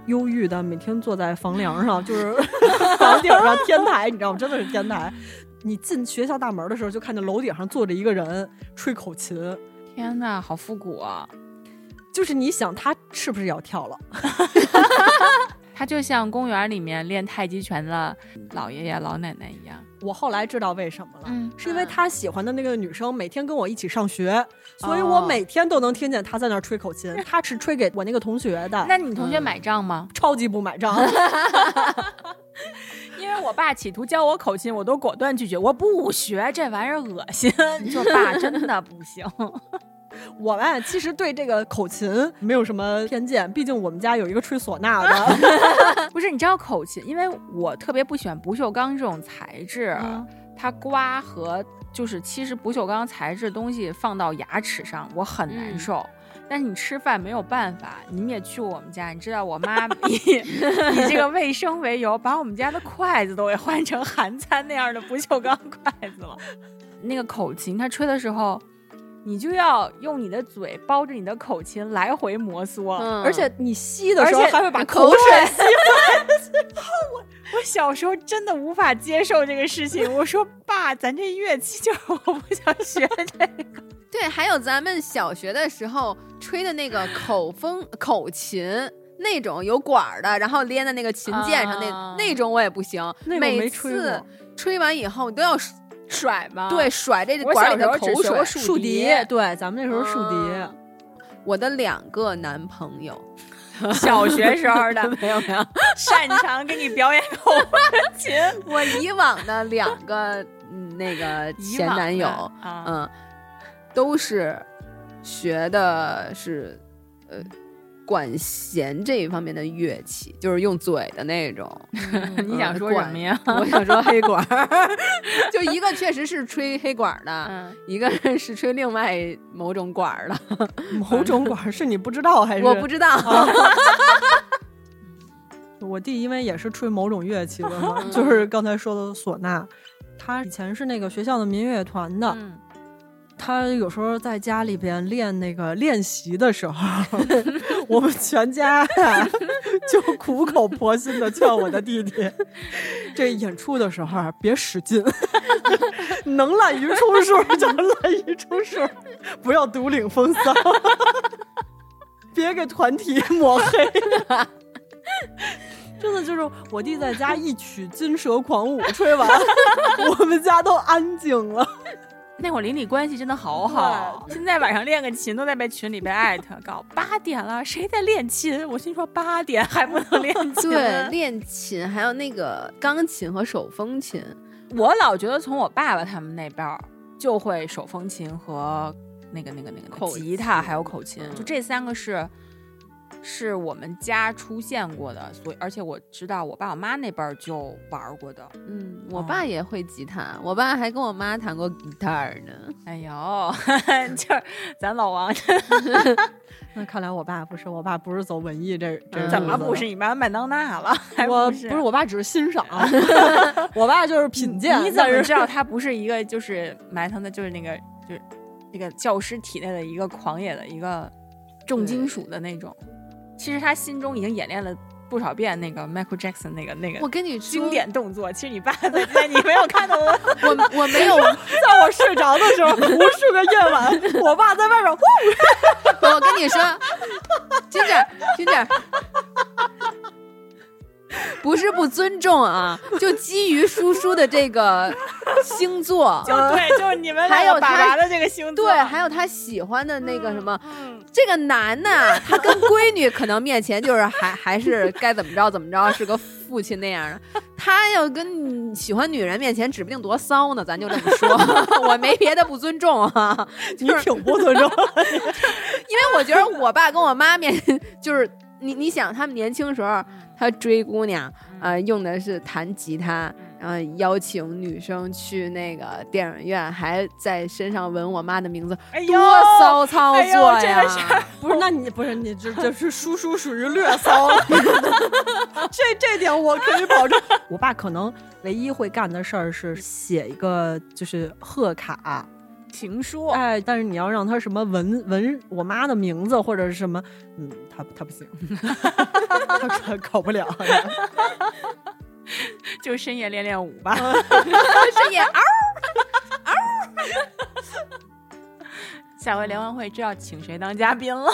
忧郁的每天坐在房梁上，就是 房顶上天台，你知道吗？真的是天台。你进学校大门的时候，就看见楼顶上坐着一个人吹口琴，天呐，好复古啊！就是你想他是不是要跳了？他就像公园里面练太极拳的老爷爷老奶奶一样。我后来知道为什么了，嗯是因为他喜欢的那个女生每天跟我一起上学，所以我哦每天都能听见他在那儿吹口琴。他是吹给我那个同学的，那你同学买账吗？超级不买账。我爸企图教我口琴，我都果断拒绝，我不学这玩意儿恶心。你说爸 真的不行。我吧，其实对这个口琴没有什么偏见，毕竟我们家有一个吹唢呐的。不是，你知道口琴，因为我特别不喜欢不锈钢这种材质，嗯它刮和就是其实不锈钢材质东西放到牙齿上，我很难嗯受。但是你吃饭没有办法，你们也去我们家，你知道我妈以 以这个卫生为由，把我们家的筷子都给换成韩餐那样的不锈钢筷子了。那个口琴，它吹的时候，你就要用你的嘴包着你的口琴来回摩挲。嗯而且你吸的时候还会把口口水水 我我小时候真的无法接受这个事情。我说爸，咱这乐器就是我不想学这个。对，还有咱们小学的时候吹的那个口风口琴。那种有管儿的，然后连在那个琴键上，那、啊那种我也不行。每次过吹完以后，你都要甩吗？对，甩这我管儿里的口水。竖竖笛笛，对，咱们那时候竖笛。嗯我的两个男朋友，小学时候的，没有没有，擅长给你表演口风琴。我以往的两个嗯那个前男友，啊，嗯，都是学的是呃管弦这一方面的乐器，就是用嘴的那种。你想说什么呀？我想说黑管儿，就一个确实是吹黑管儿的，嗯，一个是吹另外某种管儿的，某种管儿是你不知道还是？我不知道。我弟因为也是吹某种乐器的嘛，就是刚才说的唢呐，他以前是那个学校的民乐团的，嗯他有时候在家里边练那个练习的时候，我们全家呀就苦口婆心的劝我的弟弟，这演出的时候别使劲，能滥竽充数就滥竽充数，不要独领风骚，别给团体抹黑。真的就是我弟在家一曲《金蛇狂舞》吹完，我们家都安静了。那会儿邻里关系真的好好，现在晚上练个琴都在被群里被艾特，搞八点了，谁在练琴？我心说八点还不能练琴？对，练琴还有那个钢琴和手风琴，我老觉得从我爸爸他们那边儿就会手风琴和那个那个那个口吉他还有口琴，嗯就这三个是是我们家出现过的，所以而且我知道我爸我妈那辈儿就玩儿过的。嗯，我哦爸也会吉他，我爸还跟我妈弹过吉他呢。哎呦，就是咱老王 那看来我爸不是，我爸不是走文艺这这嗯怎么不是？你妈麦当娜了？还我不是不是我爸，只是欣赏，我爸就是品鉴。你怎么知道他不是一个就是埋藏的，就是那个就是那个教师体内的一个狂野的一个重金属的那种？其实他心中已经演练了不少遍那个 Michael Jackson 那个那个我跟你说经，典动作。其实你爸在在你没有看到 我？我我没有，在我睡着的时候，无数个夜晚，我爸在外边呼 我跟你说，金姐儿，金姐儿，不是不尊重啊，就基于叔叔的这个星座，就对，就是你们还有他的这个星座，对，还有他喜欢的那个什么，这个男的，他跟闺女可能面前就是还 还是该怎么着怎么着，是个父亲那样的。他要跟喜欢女人面前，指不定多骚呢。咱就这么说，我没别的不尊重啊，你挺不尊重。因为我觉得我爸跟我妈面就是你，你想他们年轻时候，他追姑娘，呃，用的是弹吉他，然后邀请女生去那个电影院，还在身上纹我妈的名字，哎呦多骚操作这个事呀！不是，那你不是你这这是叔叔属于略骚了，这这点我可以保证。我爸可能唯一会干的事儿是写一个就是贺卡，情书，哎，但是你要让他什么纹纹我妈的名字或者是什么，嗯，他他不行，他搞搞不了。就深夜练练舞吧。深夜嗷下回联欢会知道请谁当嘉宾了。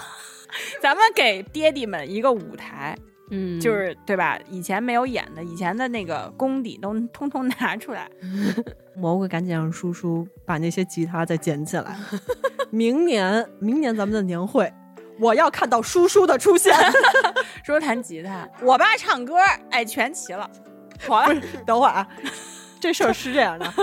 咱们给爹地们一个舞台，嗯就是对吧？以前没有演的，以前的那个功底都 通通拿出来。蘑菇赶紧让叔叔把那些吉他再捡起来。明年，明年咱们的年会，我要看到叔叔的出现。叔叔弹吉他，我爸唱歌，哎，全齐了。好了，等会儿啊，这事儿是这样的，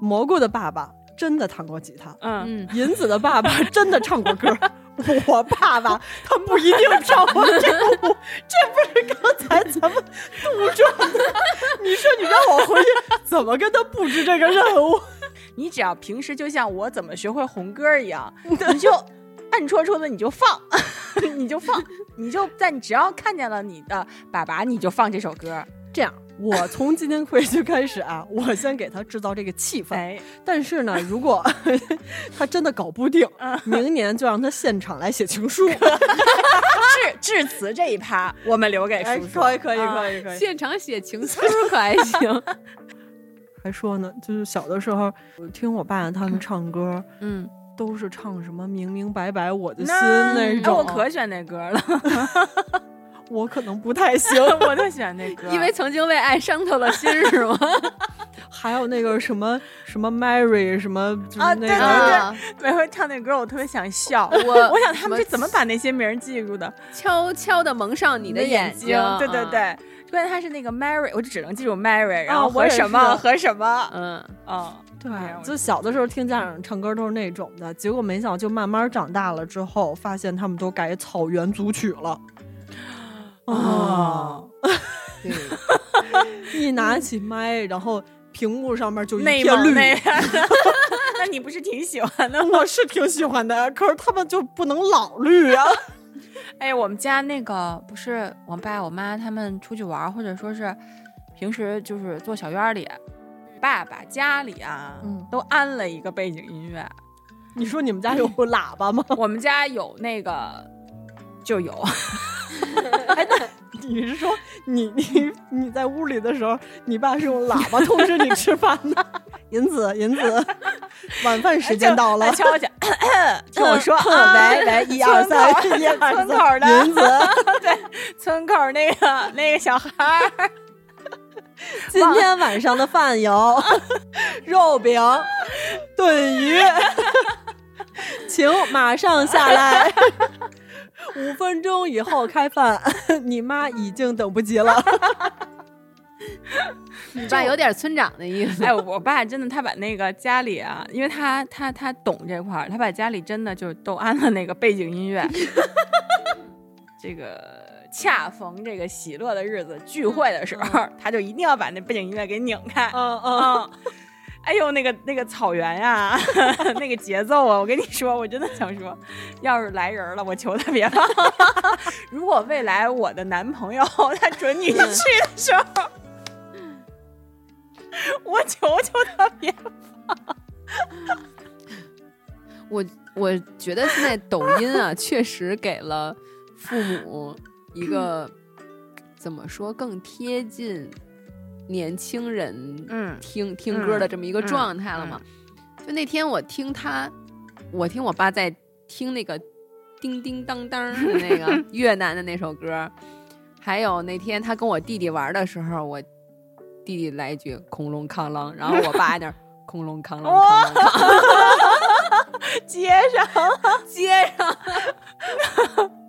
蘑菇的爸爸真的弹过吉他，嗯，嗯，银子的爸爸真的唱过歌。我爸爸他不一定跳过这个舞，这不是刚才咱们杜撰的？你说你让我回去怎么跟他布置这个任务？你只要平时就像我怎么学会红歌一样，你就暗戳戳的你就放，你就放，你就在你只要看见了你的爸爸，你就放这首歌。这样，我从今天回去开始啊，我先给他制造这个气氛。哎，但是呢，如果 他真的搞不定，明年就让他现场来写情书。致致辞这一趴我们留给哎，叔叔。可以，可以，啊可以，可以。现场写情书可还行？还说呢，就是小的时候，我听我爸他们唱歌，嗯，都是唱什么明明白白我的心那哎那种。我可喜欢那歌了，我可能不太行。我特喜欢那歌，因为曾经为爱伤透了心，是吗？还有那个什么什么 Mary 什么，就是啊对对、对啊，每回唱那歌，我特别想笑。我我想他们是怎么把那些名儿记住的？悄悄的蒙上你的眼睛，对对啊，对，关键他是那个 Mary，我就只能记住 Mary，然后和什么是和什么，嗯，嗯，对就小的时候听家长唱歌都是那种的，结果没想到就慢慢长大了之后，发现他们都改草原组曲了。哦，对，一拿起麦，然后屏幕上面就一内片绿。那你不是挺喜欢的吗？我是挺喜欢的，可是他们就不能老绿啊。哎，我们家那个不是我爸我妈他们出去玩，或者说是平时就是坐小院儿里，爸爸家里啊，嗯都安了一个背景音乐。你说你们家有喇叭吗？我们家有那个就有，你是说你你你在屋里的时候，你爸是用喇叭通知你吃饭的？银子，银子，晚饭时间到了哎。敲去，听我说嗯啊，喂喂，一二三，一二三，村口的银子，对村口那个那个小孩儿，今天晚上的饭有 肉饼、炖鱼，请马上下来。五分钟以后开饭，你妈已经等不及了。你爸有点村长的意思。哎，我爸真的，他把那个家里啊，因为他他他懂这块儿，他把家里真的就都安了那个背景音乐。这个恰逢这个喜乐的日子聚会的时候，他就一定要把那背景音乐给拧开。嗯嗯，嗯，哎呦，那个那个草原呀、那个节奏啊，我跟你说，我真的想说，要是来人了，我求他别放。如果未来我的男朋友他准女婿的时候，我求求他别放 我我觉得现在抖音啊，确实给了父母一个怎么说更贴近年轻人嗯听、听歌的这么一个状态了嘛。就那天我听他，我听我爸在听那个叮叮当当的那个越南的那首歌，还有那天他跟我弟弟玩的时候，我弟弟来一句“恐龙康啷”，然后我爸在那儿“空隆康啷康啷康”，接上接上。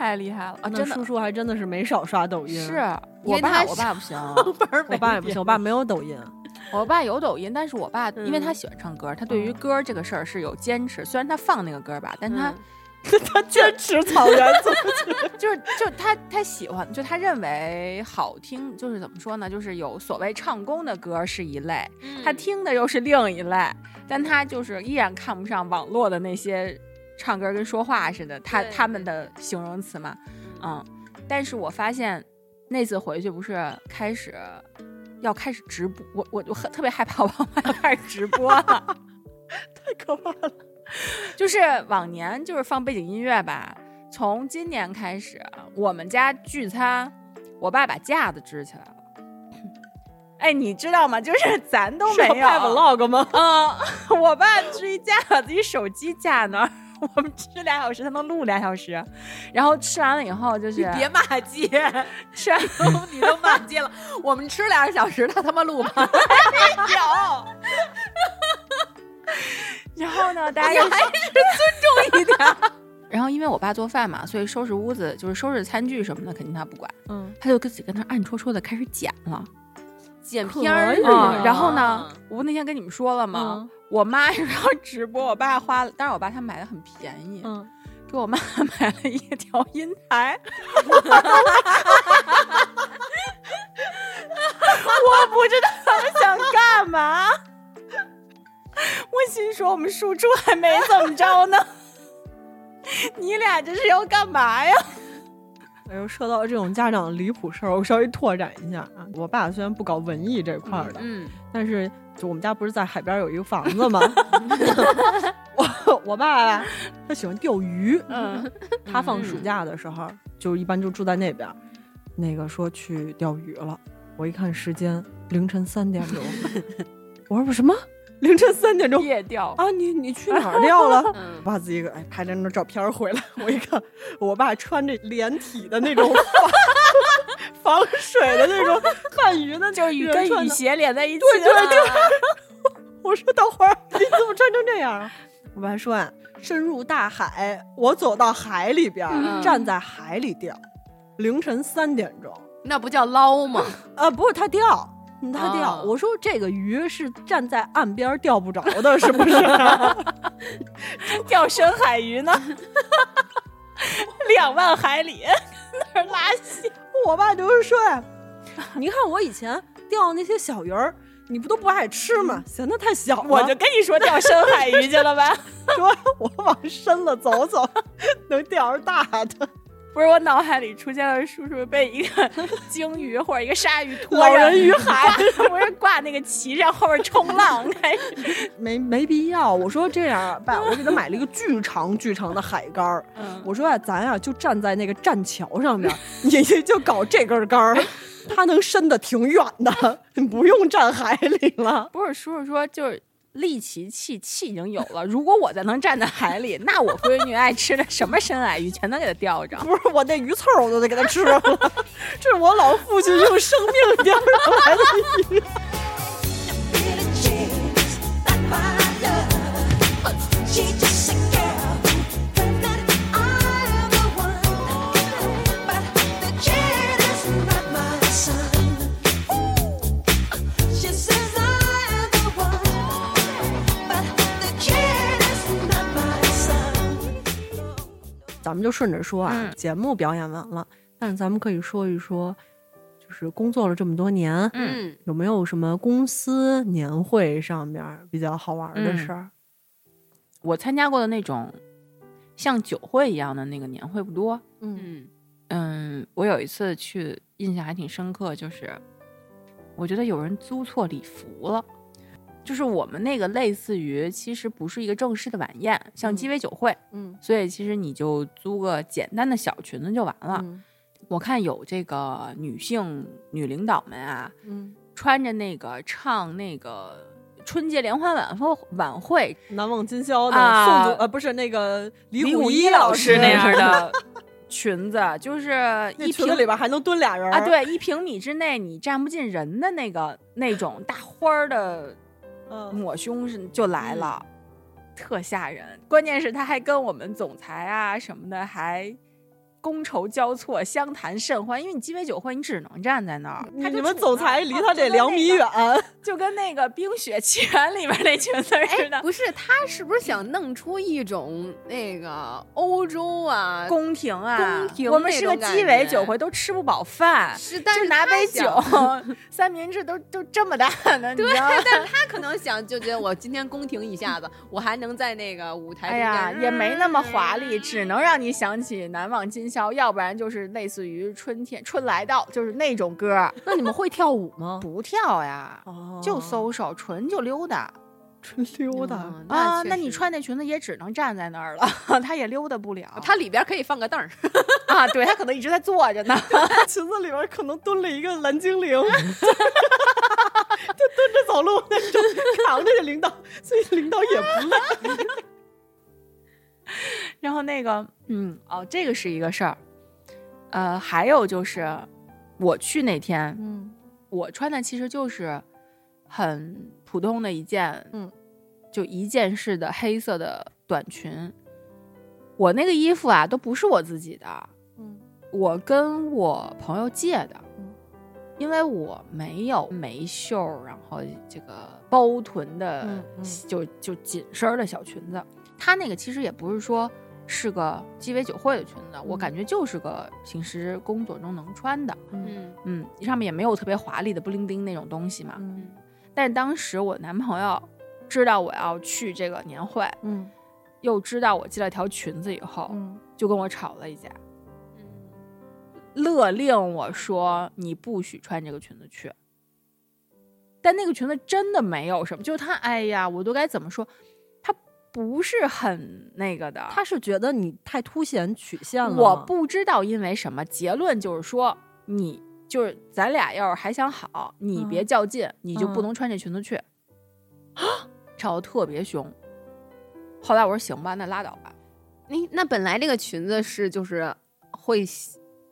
太厉害了啊！那真的叔叔还真的是没少刷抖音。是我爸，我爸不行，我爸也不行，我爸没有抖音。我爸有抖音，但是我爸因为嗯他喜欢唱歌，他对于歌这个事儿是有坚持。虽然他放那个歌吧，但他嗯 他坚持草原组就是就他他喜欢，就他认为好听，就是怎么说呢？就是有所谓唱功的歌是一类，他听的又是另一类，但他就是依然看不上网络的那些唱歌跟说话似的，他他们的形容词嘛，嗯。但是我发现那次回去不是开始要开始直播，我我我很特别害怕我爸妈要开始直播了。太可怕了。就是往年就是放背景音乐吧，从今年开始，我们家聚餐，我爸把架子支起来了。哎，你知道吗？就是咱都没有拍 vlog 吗？嗯，我爸支一架子，一手机架那儿，我们吃俩小时，他能录俩小时，然后吃完了以后就是别骂街，吃完你都骂街了。我们吃俩小时，他他妈录吗？有，然后呢，大家就还是尊重一点。然后因为我爸做饭嘛，所以收拾屋子就是收拾餐具什么的，肯定他不管，嗯，他就自己跟那暗戳戳的开始剪了。剪片儿然后呢，我不那天跟你们说了吗？我妈是要直播，我爸花了，但是我爸他买的很便宜，嗯，给我妈 买了一条音台。我不知道他们想干嘛。我心说，我们输出还没怎么着呢，你俩这是要干嘛呀？哎呦，说到这种家长离谱事儿，我稍微拓展一下啊。我爸虽然不搞文艺这块儿的，嗯，但是就我们家不是在海边有一个房子吗？我我爸呀，他喜欢钓鱼，嗯，他放暑假的时候，就一般就住在那边儿。那个说去钓鱼了，我一看时间，凌晨三点钟。我说我什么？凌晨三点钟夜钓。啊？你你去哪儿钓了？嗯我爸自己哎拍张那照片回来，我一看，我爸穿着连体的那种防 防水的那种 汉鱼的，就是雨跟雨鞋连在一起，对对对。我说等会儿你怎么穿成这样啊？我爸说啊，深入大海，我走到海里边站在海里钓，凌晨三点钟。那不叫捞吗？啊，不是他钓，嗯它钓。哦我说这个鱼是站在岸边钓不着的，是不是？钓深海鱼呢，两万海里那儿拉稀。我爸就是说呀，你看我以前钓那些小鱼儿，你不都不爱吃吗？嫌它太小了，我就跟你说钓深海鱼去了呗。说我往深了走走，能钓着大的。不是我脑海里出现了叔叔被一个鲸鱼或者一个鲨鱼拖老着人与海挂，不是挂那个旗上后边冲浪开始。没没必要。我说这样啊，爸，我给他买了一个巨长巨长的海竿儿。嗯，我说啊，咱呀、就站在那个栈桥上面，你就搞这根杆儿，它能伸的挺远的，你不用站海里了。不是叔叔说就是。立旗气气已经有了，如果我再能站在海里，那我闺女爱吃的什么深海鱼全能给她钓着。不是我那鱼刺儿我都得给她吃了，这是我老父亲用生命钓上来的鱼。咱们就顺着说啊，嗯节目表演完了，但是咱们可以说一说，就是工作了这么多年，嗯，有没有什么公司年会上面比较好玩的嗯事儿？我参加过的那种像酒会一样的那个年会不多。嗯嗯嗯，我有一次去，印象还挺深刻，就是我觉得有人租错礼服了。就是我们那个类似于，其实不是一个正式的晚宴，像鸡尾酒会，嗯所以其实你就租个简单的小裙子就完了。嗯我看有这个女性女领导们啊，嗯，穿着那个唱那个春节联欢晚会晚会难忘今宵的啊宋祖呃不是那个李李谷一一老师师那样的 裙子，就是一平裙子里边还能蹲俩人啊，，对，一平米之内你站不进人的那个那种大花儿的嗯，抹胸是就来了，特吓人。关键是他还跟我们总裁啊什么的还觥筹交错，相谈甚欢。因为你鸡尾酒会，你只能站在那儿。他你们总裁离他得两米，远，就跟那个《冰雪奇缘》里边那角色似的。不是，他是不是想弄出一种那个欧洲啊？宫廷啊，宫廷我们是个鸡尾酒会，都吃不饱饭，是，但就是拿杯酒，三明治都都这么大呢，你对？但他可能想就觉得我今天宫廷一下子，我还能在那个舞台上哎呀，也没那么华丽，只能让你想起难忘今宵，要不然就是类似于春天春来到，就是那种歌，那你们会跳舞吗？不跳呀，哦就搜手，纯就溜达纯溜达。嗯啊。那你穿那裙子也只能站在那儿了，他也溜达不了。他里边可以放个凳儿，啊，对他可能一直在坐着呢。裙子里边可能蹲了一个蓝精灵，就蹲着走路那种，扛着领导，所以领导也不累。然后那个，嗯，哦，这个是一个事儿。呃，还有就是我去那天，嗯我穿的其实就是很普通的一件，嗯，就一件式的黑色的短裙。我那个衣服啊，都不是我自己的，嗯我跟我朋友借的，嗯因为我没有没袖，然后这个包臀的，嗯嗯就就紧身的小裙子。它那个其实也不是说是个鸡尾酒会的裙子，我嗯感觉就是个平时工作中能穿的。嗯嗯，上面也没有特别华丽的布灵丁那种东西嘛。嗯但是当时我男朋友知道我要去这个年会，嗯又知道我系了条裙子以后，嗯，就跟我吵了一架，嗯勒令我说你不许穿这个裙子去。但那个裙子真的没有什么，就他，哎呀，我都该怎么说？它不是很那个的。他是觉得你太凸显曲线了。我不知道因为什么，结论就是说，你就是咱俩要是还想好，你别嗯较劲，你就不嗯能穿这裙子去啊。吵得特别凶。后来我说行吧，那拉倒吧。你那本来这个裙子是就是会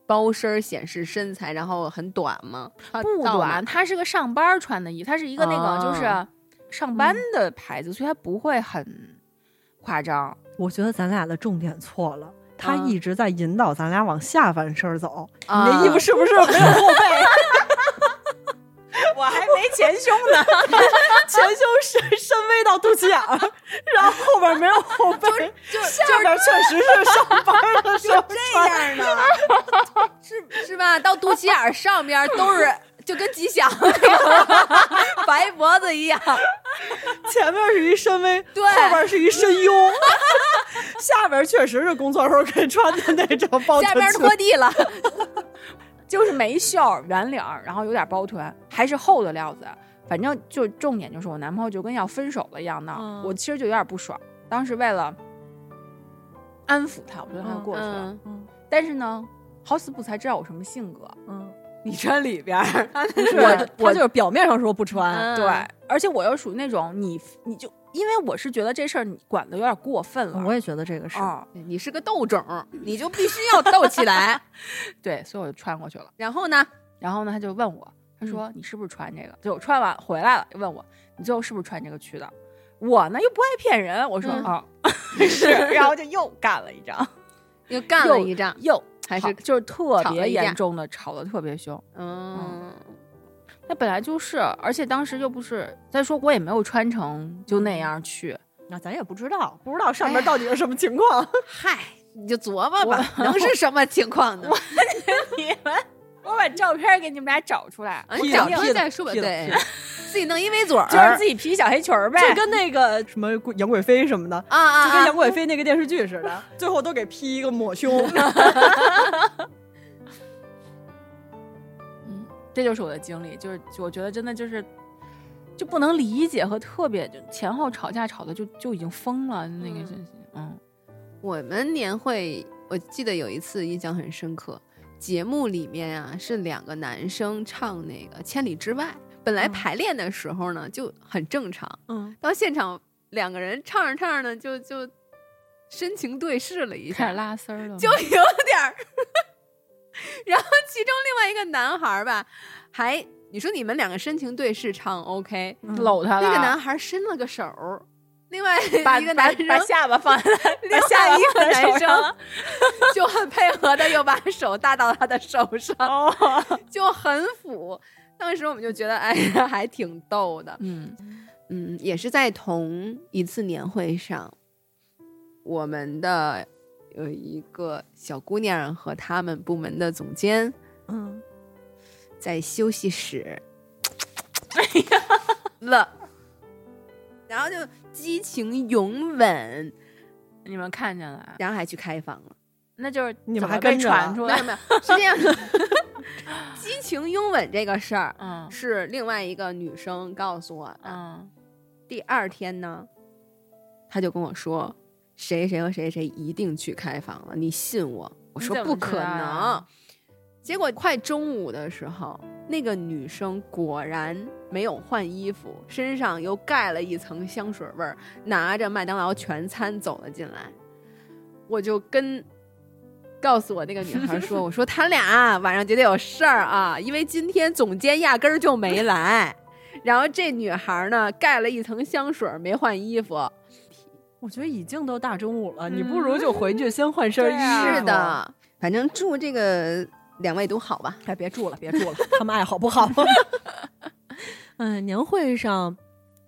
包身显示身材，然后很短吗？不短，它是个上班穿的衣服，它是一个那个就是啊上班的牌子，所以它不会很夸张。我觉得咱俩的重点错了。他嗯一直在引导咱俩往下翻身走，啊你那衣服是不是没有后背？我还没前胸呢，前胸深深 V 到肚脐眼儿，然后后边没有后背，就下边确实是上班的时候这样的，是是吧？到肚脐眼儿上边儿都是就跟吉祥那个白脖子一样，前面是一深 V，对后边是一深 U，下边确实是工作时候可以穿的那种包下边拖地了。就是没袖、圆领，然后有点包臀，还是厚的料子。反正就重点就是我男朋友就跟要分手了一样闹，嗯我其实就有点不爽。当时为了安抚他，我就让他过去了。嗯嗯但是呢，好死不才知道我什么性格，嗯，你穿里边儿，是我他就是表面上说不穿，嗯对，而且我又属于那种你你就因为我是觉得这事儿你管的有点过分了，我也觉得这个是。啊、你是个斗种，你就必须要斗起来。对，所以我就穿过去了。然后呢？然后呢，他就问我，他说、你是不是穿这个？就我穿完回来了，就问我你最后是不是穿这个去的？我呢又不爱骗人，我说嗯啊、是，然后就又干了一仗，又干了一仗，又还是就是特别严重的，吵得特别凶。嗯，那本来就是，而且当时又不是，再说我也没有穿成就那样去，那咱也不知道，不知道上面到底是什么情况。嗨，你就琢磨吧，能是什么情况呢？你们，我把照片给你们俩找出来，啊，你找出来再说吧。对自己弄一围嘴儿，就是自己披小黑裙儿呗，就跟那个什么杨贵妃什么的，啊啊，啊。就跟杨贵妃那个电视剧似的，最后都给披一个抹胸。这就是我的经历，就是我觉得真的就是就不能理解和特别就前后吵架吵的就就已经疯了，那个嗯。真是嗯。我们年会，我记得有一次印象很深刻，节目里面啊是两个男生唱那个《千里之外》，本来嗯排练的时候呢就很正常，嗯，到现场两个人唱着唱着呢就就深情对视了一下开始，拉丝儿了，就有点儿。然后其中另外一个男孩儿吧，还你说你们两个深情对视唱 OK，、搂他了，那个男孩伸了个手，另外一个男生把下巴放在 另下巴外一个男生就很配合的又把手搭到他的手上，哦，就很抚。当时我们就觉得，哎呀，还挺逗的。嗯嗯，也是在同一次年会上，我们的有一个小姑娘和他们部门的总监嗯，在休息室，哎呀了，然后就激情拥吻，你们看见了，然后还去开房了。那就是你们还跟着传出来没有，没有，是这样的，激情拥吻这个事儿嗯是另外一个女生告诉我的。嗯第二天呢，她就跟我说，谁谁和谁谁一定去开房了，你信我？我说不可能呀。结果快中午的时候，那个女生果然没有换衣服，身上又盖了一层香水味儿，拿着麦当劳全餐走了进来。我就跟告诉我那个女孩说：“ 我说他俩晚上绝对有事儿啊，因为今天总监压根儿就没来。然后这女孩呢，盖了一层香水，没换衣服。我觉得已经都大中午了，你不如就回去先换身衣服。啊是的，反正祝这个两位都好吧。哎，别住了，别住了，他们爱好不好？嗯，年会上，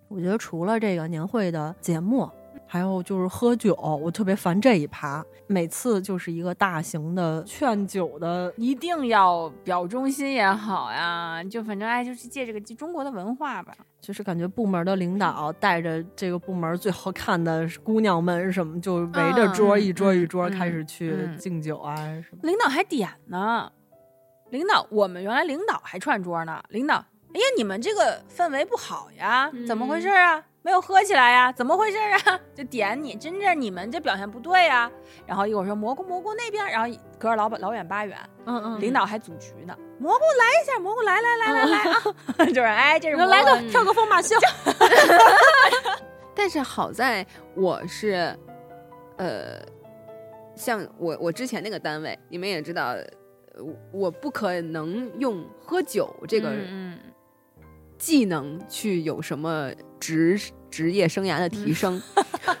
我觉得除了这个年会的节目，还有就是喝酒，我特别烦这一趴。每次就是一个大型的劝酒的，一定要表忠心也好呀，就反正哎，就是借这个中国的文化吧。就是感觉部门的领导带着这个部门最好看的姑娘们什么，就围着桌、嗯一桌一桌嗯开始去嗯敬酒啊什么。领导还点呢，领导，我们原来领导还串桌呢。领导，哎呀，你们这个氛围不好呀，怎么回事啊？没有喝起来呀？怎么回事啊？就点你，真正你们这表现不对呀。然后一会儿说蘑菇蘑菇那边，然后隔着老板老远八远，嗯嗯领导还组局呢。蘑菇来一下，蘑菇来来来来来啊！就是哎，这是蘑菇来个跳个疯马秀，但是好在我是，呃，像我我之前那个单位，你们也知道，呃我不可能用喝酒这个嗯技能去有什么职职业生涯的提升，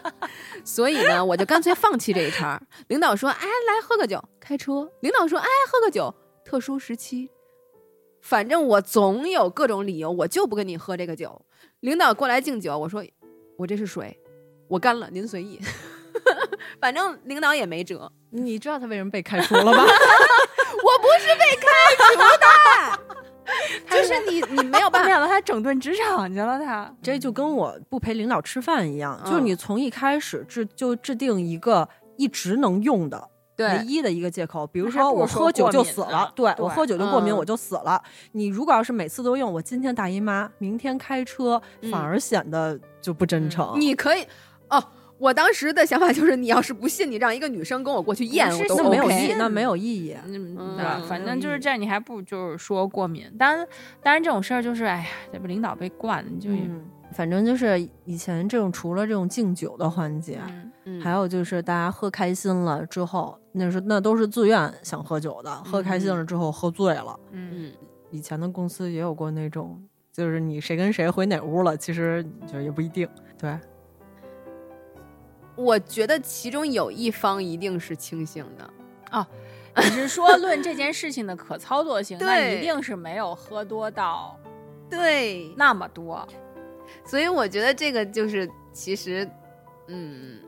所以呢，我就干脆放弃这一茬。领导说：“哎，来喝个酒，开车。”领导说：“哎，喝个酒，特殊时期。”反正我总有各种理由，我就不跟你喝这个酒。领导过来敬酒，我说我这是水，我干了，您随意。反正领导也没辙，你知道他为什么被开除了吧？我不是被开除的，就是你你 没有办法。没想到他整顿职场去了，他这就跟我不陪领导吃饭一样，嗯就是你从一开始制就制定一个一直能用的。唯，一的一个借口，比如说说我喝酒就死了，对对我喝酒就过敏，嗯我就死了。你如果要是每次都用，我今天大姨妈，明天开车，嗯反而显得就不真诚。你可以哦。我当时的想法就是，你要是不信，你让一个女生跟我过去验，我都那没有意义，那没有意义。嗯，嗯对吧？嗯反正就是这样，你还不如就是说过敏。当然，当然这种事儿就是，哎呀，这不领导被惯，你就反正就是以前这种除了这种敬酒的环节，嗯嗯还有就是大家喝开心了之后，那是那都是自愿想喝酒的，喝开心了之后喝醉了。嗯嗯，以前的公司也有过那种，就是你谁跟谁回哪屋了，其实就也不一定。对，我觉得其中有一方一定是清醒的哦，你是说论这件事情的可操作性，那一定是没有喝多到对，那么多。所以我觉得这个就是其实，嗯，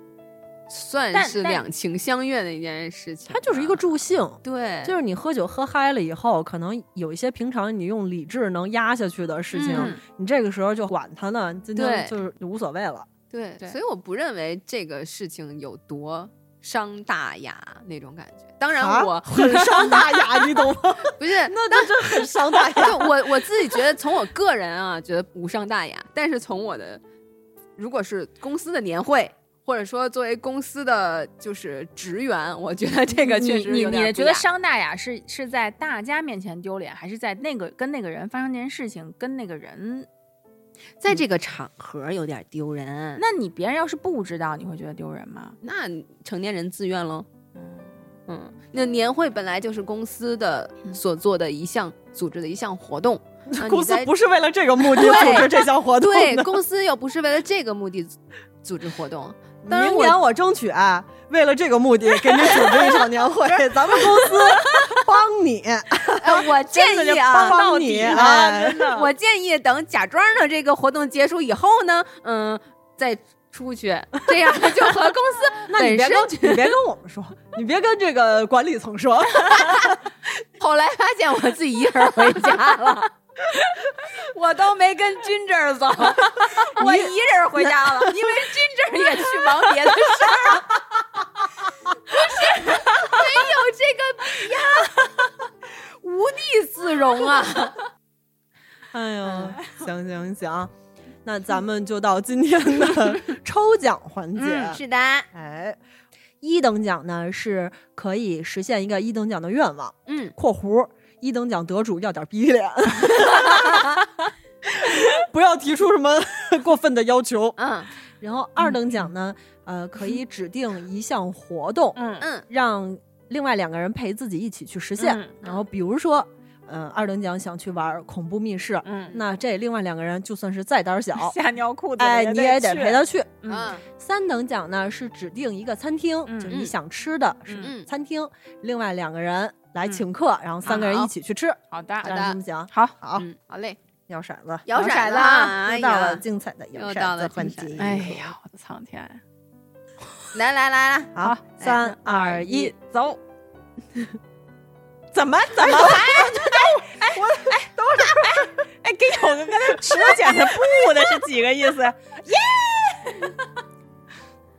算是两情相悦的一件事情。它就是一个助兴。对，就是你喝酒喝嗨了以后，可能有一些平常你用理智能压下去的事情，嗯你这个时候就管它呢，今天就是无所谓了。对，对所以我不认为这个事情有多伤大雅那种感觉。当然啊我，很伤大雅，你懂吗？不是，那那真很伤大雅。就我我自己觉得，从我个人啊，觉得无伤大雅。但是从我的，如果是公司的年会，或者说作为公司的就是职员，我觉得这个确实你有点你你觉得伤大雅是是在大家面前丢脸，还是在那个跟那个人发生这件事情，跟那个人？在这个场合有点丢人。那你别人要是不知道，你会觉得丢人吗？那成年人自愿喽。嗯，那年会本来就是公司的所做的一项组织的一项活动，啊公司不是为了这个目的组织这项活动 对的。公司又不是为了这个目的组组织活动。当然明年我争取啊，为了这个目的给你组织一场年会，咱们公司 帮你，呃，我 建议啊，帮你啊，我建议等假装的这个活动结束以后呢，嗯，再出去，这样就和公司那你别跟你别跟我们说，你别跟这个管理层说。后来发现我自己一个人回家了，我都没跟君这儿走，我一人回家了，因为君这儿也去忙别的事儿了，不是没有这个必要，无地自容啊！哎呦，行行行，那咱们就到今天的抽奖环节。嗯，是的，哎，一等奖呢是可以实现一个一等奖的愿望嗯（括弧一等奖得主要点逼脸），不要提出什么过分的要求。嗯。然后二等奖呢，呃，可以指定一项活动，嗯。嗯。让另外两个人陪自己一起去实现。嗯然后比如说，嗯、二等奖想去玩恐怖密室，嗯，那这另外两个人就算是再胆儿小，吓尿裤子，哎，你也得陪他去。嗯。嗯。三等奖呢是指定一个餐厅，嗯就是你想吃的是嗯。餐厅，另外两个人来请客，然后三个人一起去吃，好的，这样行不行？好，好，嗯，好嘞，摇骰子，摇骰骰子又到了，精彩的摇骰子环节。哎呀，我的苍天！来来来来，好，三二一，一，走！怎么怎么？哎，给有个跟他舌剪的不的是几个意思？耶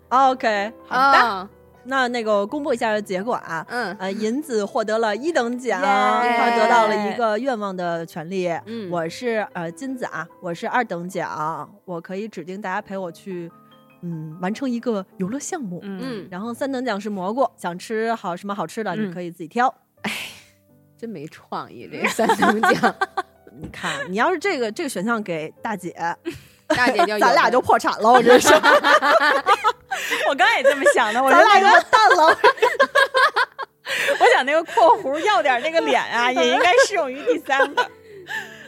OK，好的，啊，那那个公布一下结果啊。嗯呃，银子获得了一等奖，耶他得到了一个愿望的权利。嗯我是呃金子啊，我是二等奖，我可以指定大家陪我去，嗯，完成一个游乐项目。嗯嗯，然后三等奖是蘑菇，想吃好什么好吃的，嗯你可以自己挑。哎 真没创意，这个三等奖，你看，你要是这个这个选项给大姐，大姐咱俩就破产了。我跟你说，我刚也这么想的，我说咱俩那个就淡了。我想那个括弧要点那个脸啊，也应该适用于第三个。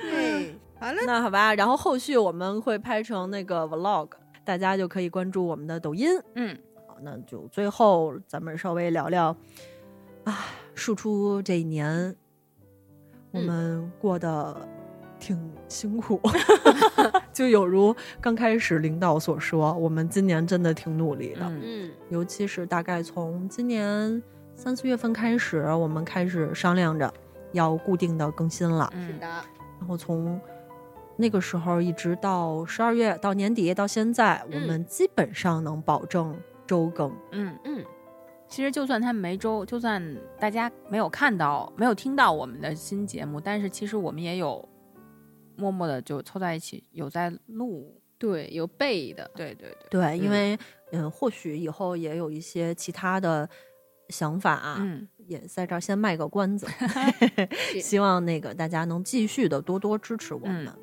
嗯，好了，那好吧，然后后续我们会拍成那个 vlog，大家就可以关注我们的抖音。嗯，好，那就最后咱们稍微聊聊啊，输出这一年，我们过得挺辛苦，就有如刚开始领导所说，我们今年真的挺努力的，嗯。嗯。尤其是大概从今年三四月份开始，我们开始商量着要固定的更新了，是的，然后从那个时候一直到十二月到年底到现在，我嗯们基本上能保证周更。嗯，嗯其实就算他没周，就算大家没有看到、没有听到我们的新节目，但是其实我们也有默默的就凑在一起，有在录。对，有背的，对对对，对，因嗯为嗯，或许以后也有一些其他的想法、啊，嗯也在这儿先卖个关子，是 希望那个大家能继续的多多支持我们。嗯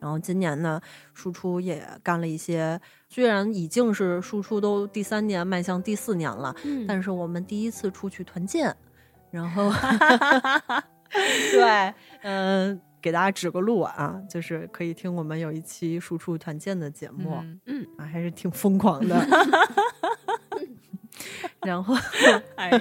然后今年呢，输出也干了一些，虽然已经是输出都第三年迈向第四年了，嗯但是我们第一次出去团建，然后 对，嗯、给大家指个路啊，就是可以听我们有一期输出团建的节目，嗯嗯啊，还是挺疯狂的。然后 哎呀，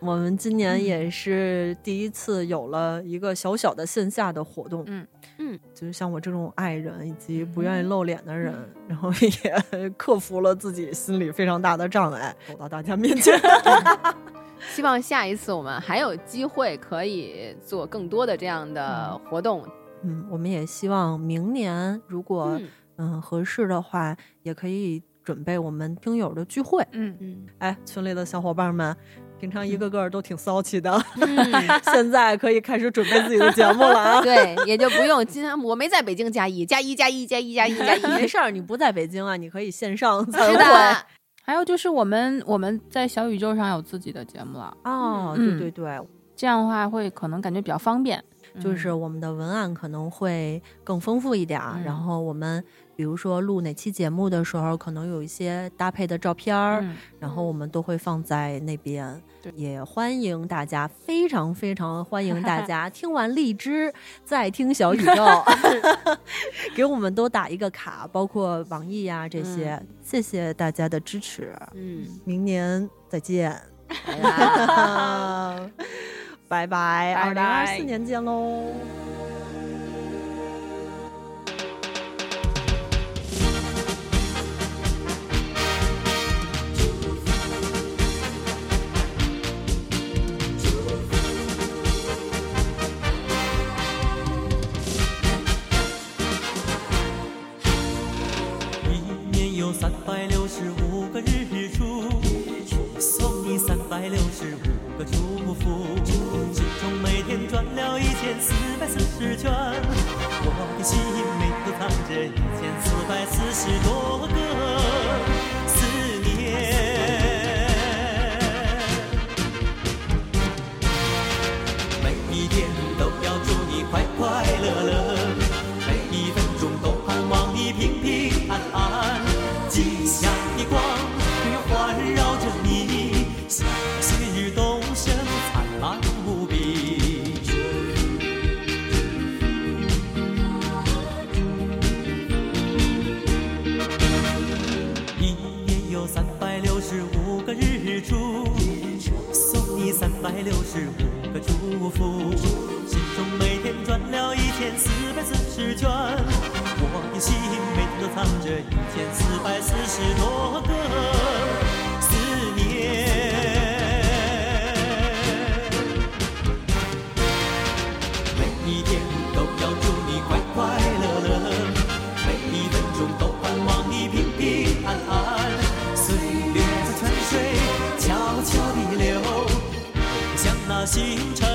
我们今年也是第一次有了一个小小的线下的活动，嗯嗯，就是像我这种爱人以及不愿意露脸的人，然后也克服了自己心里非常大的障碍，走到大家面前。希望下一次我们还有机会可以做更多的这样的活动。嗯，我们也希望明年如果嗯嗯合适的话，也可以准备我们听友的聚会。嗯嗯哎，群里的小伙伴们，平常一个个都挺骚气的，嗯，现在可以开始准备自己的节目了啊！对，也就不用今天我没在北京加一加一加一加一加一加一，没事儿，你不在北京啊，你可以线上参会。还有就是我们我们在小宇宙上有自己的节目了，哦，嗯对对对，这样的话会可能感觉比较方便。就是我们的文案可能会更丰富一点然后我们比如说录哪期节目的时候，可能有一些搭配的照片儿，嗯然后我们都会放在那边对。也欢迎大家，非常非常欢迎大 家听完荔枝再听小宇 宙，给我们都打一个卡，包括网易呀、这些，谢谢大家的支持，嗯，明年再见。拜拜，二拜零二拜四年见喽！十五个日出，送你三百六十五个祝福，时钟每天转了一千四百四十圈，我的心里都藏着一千四百四十多清晨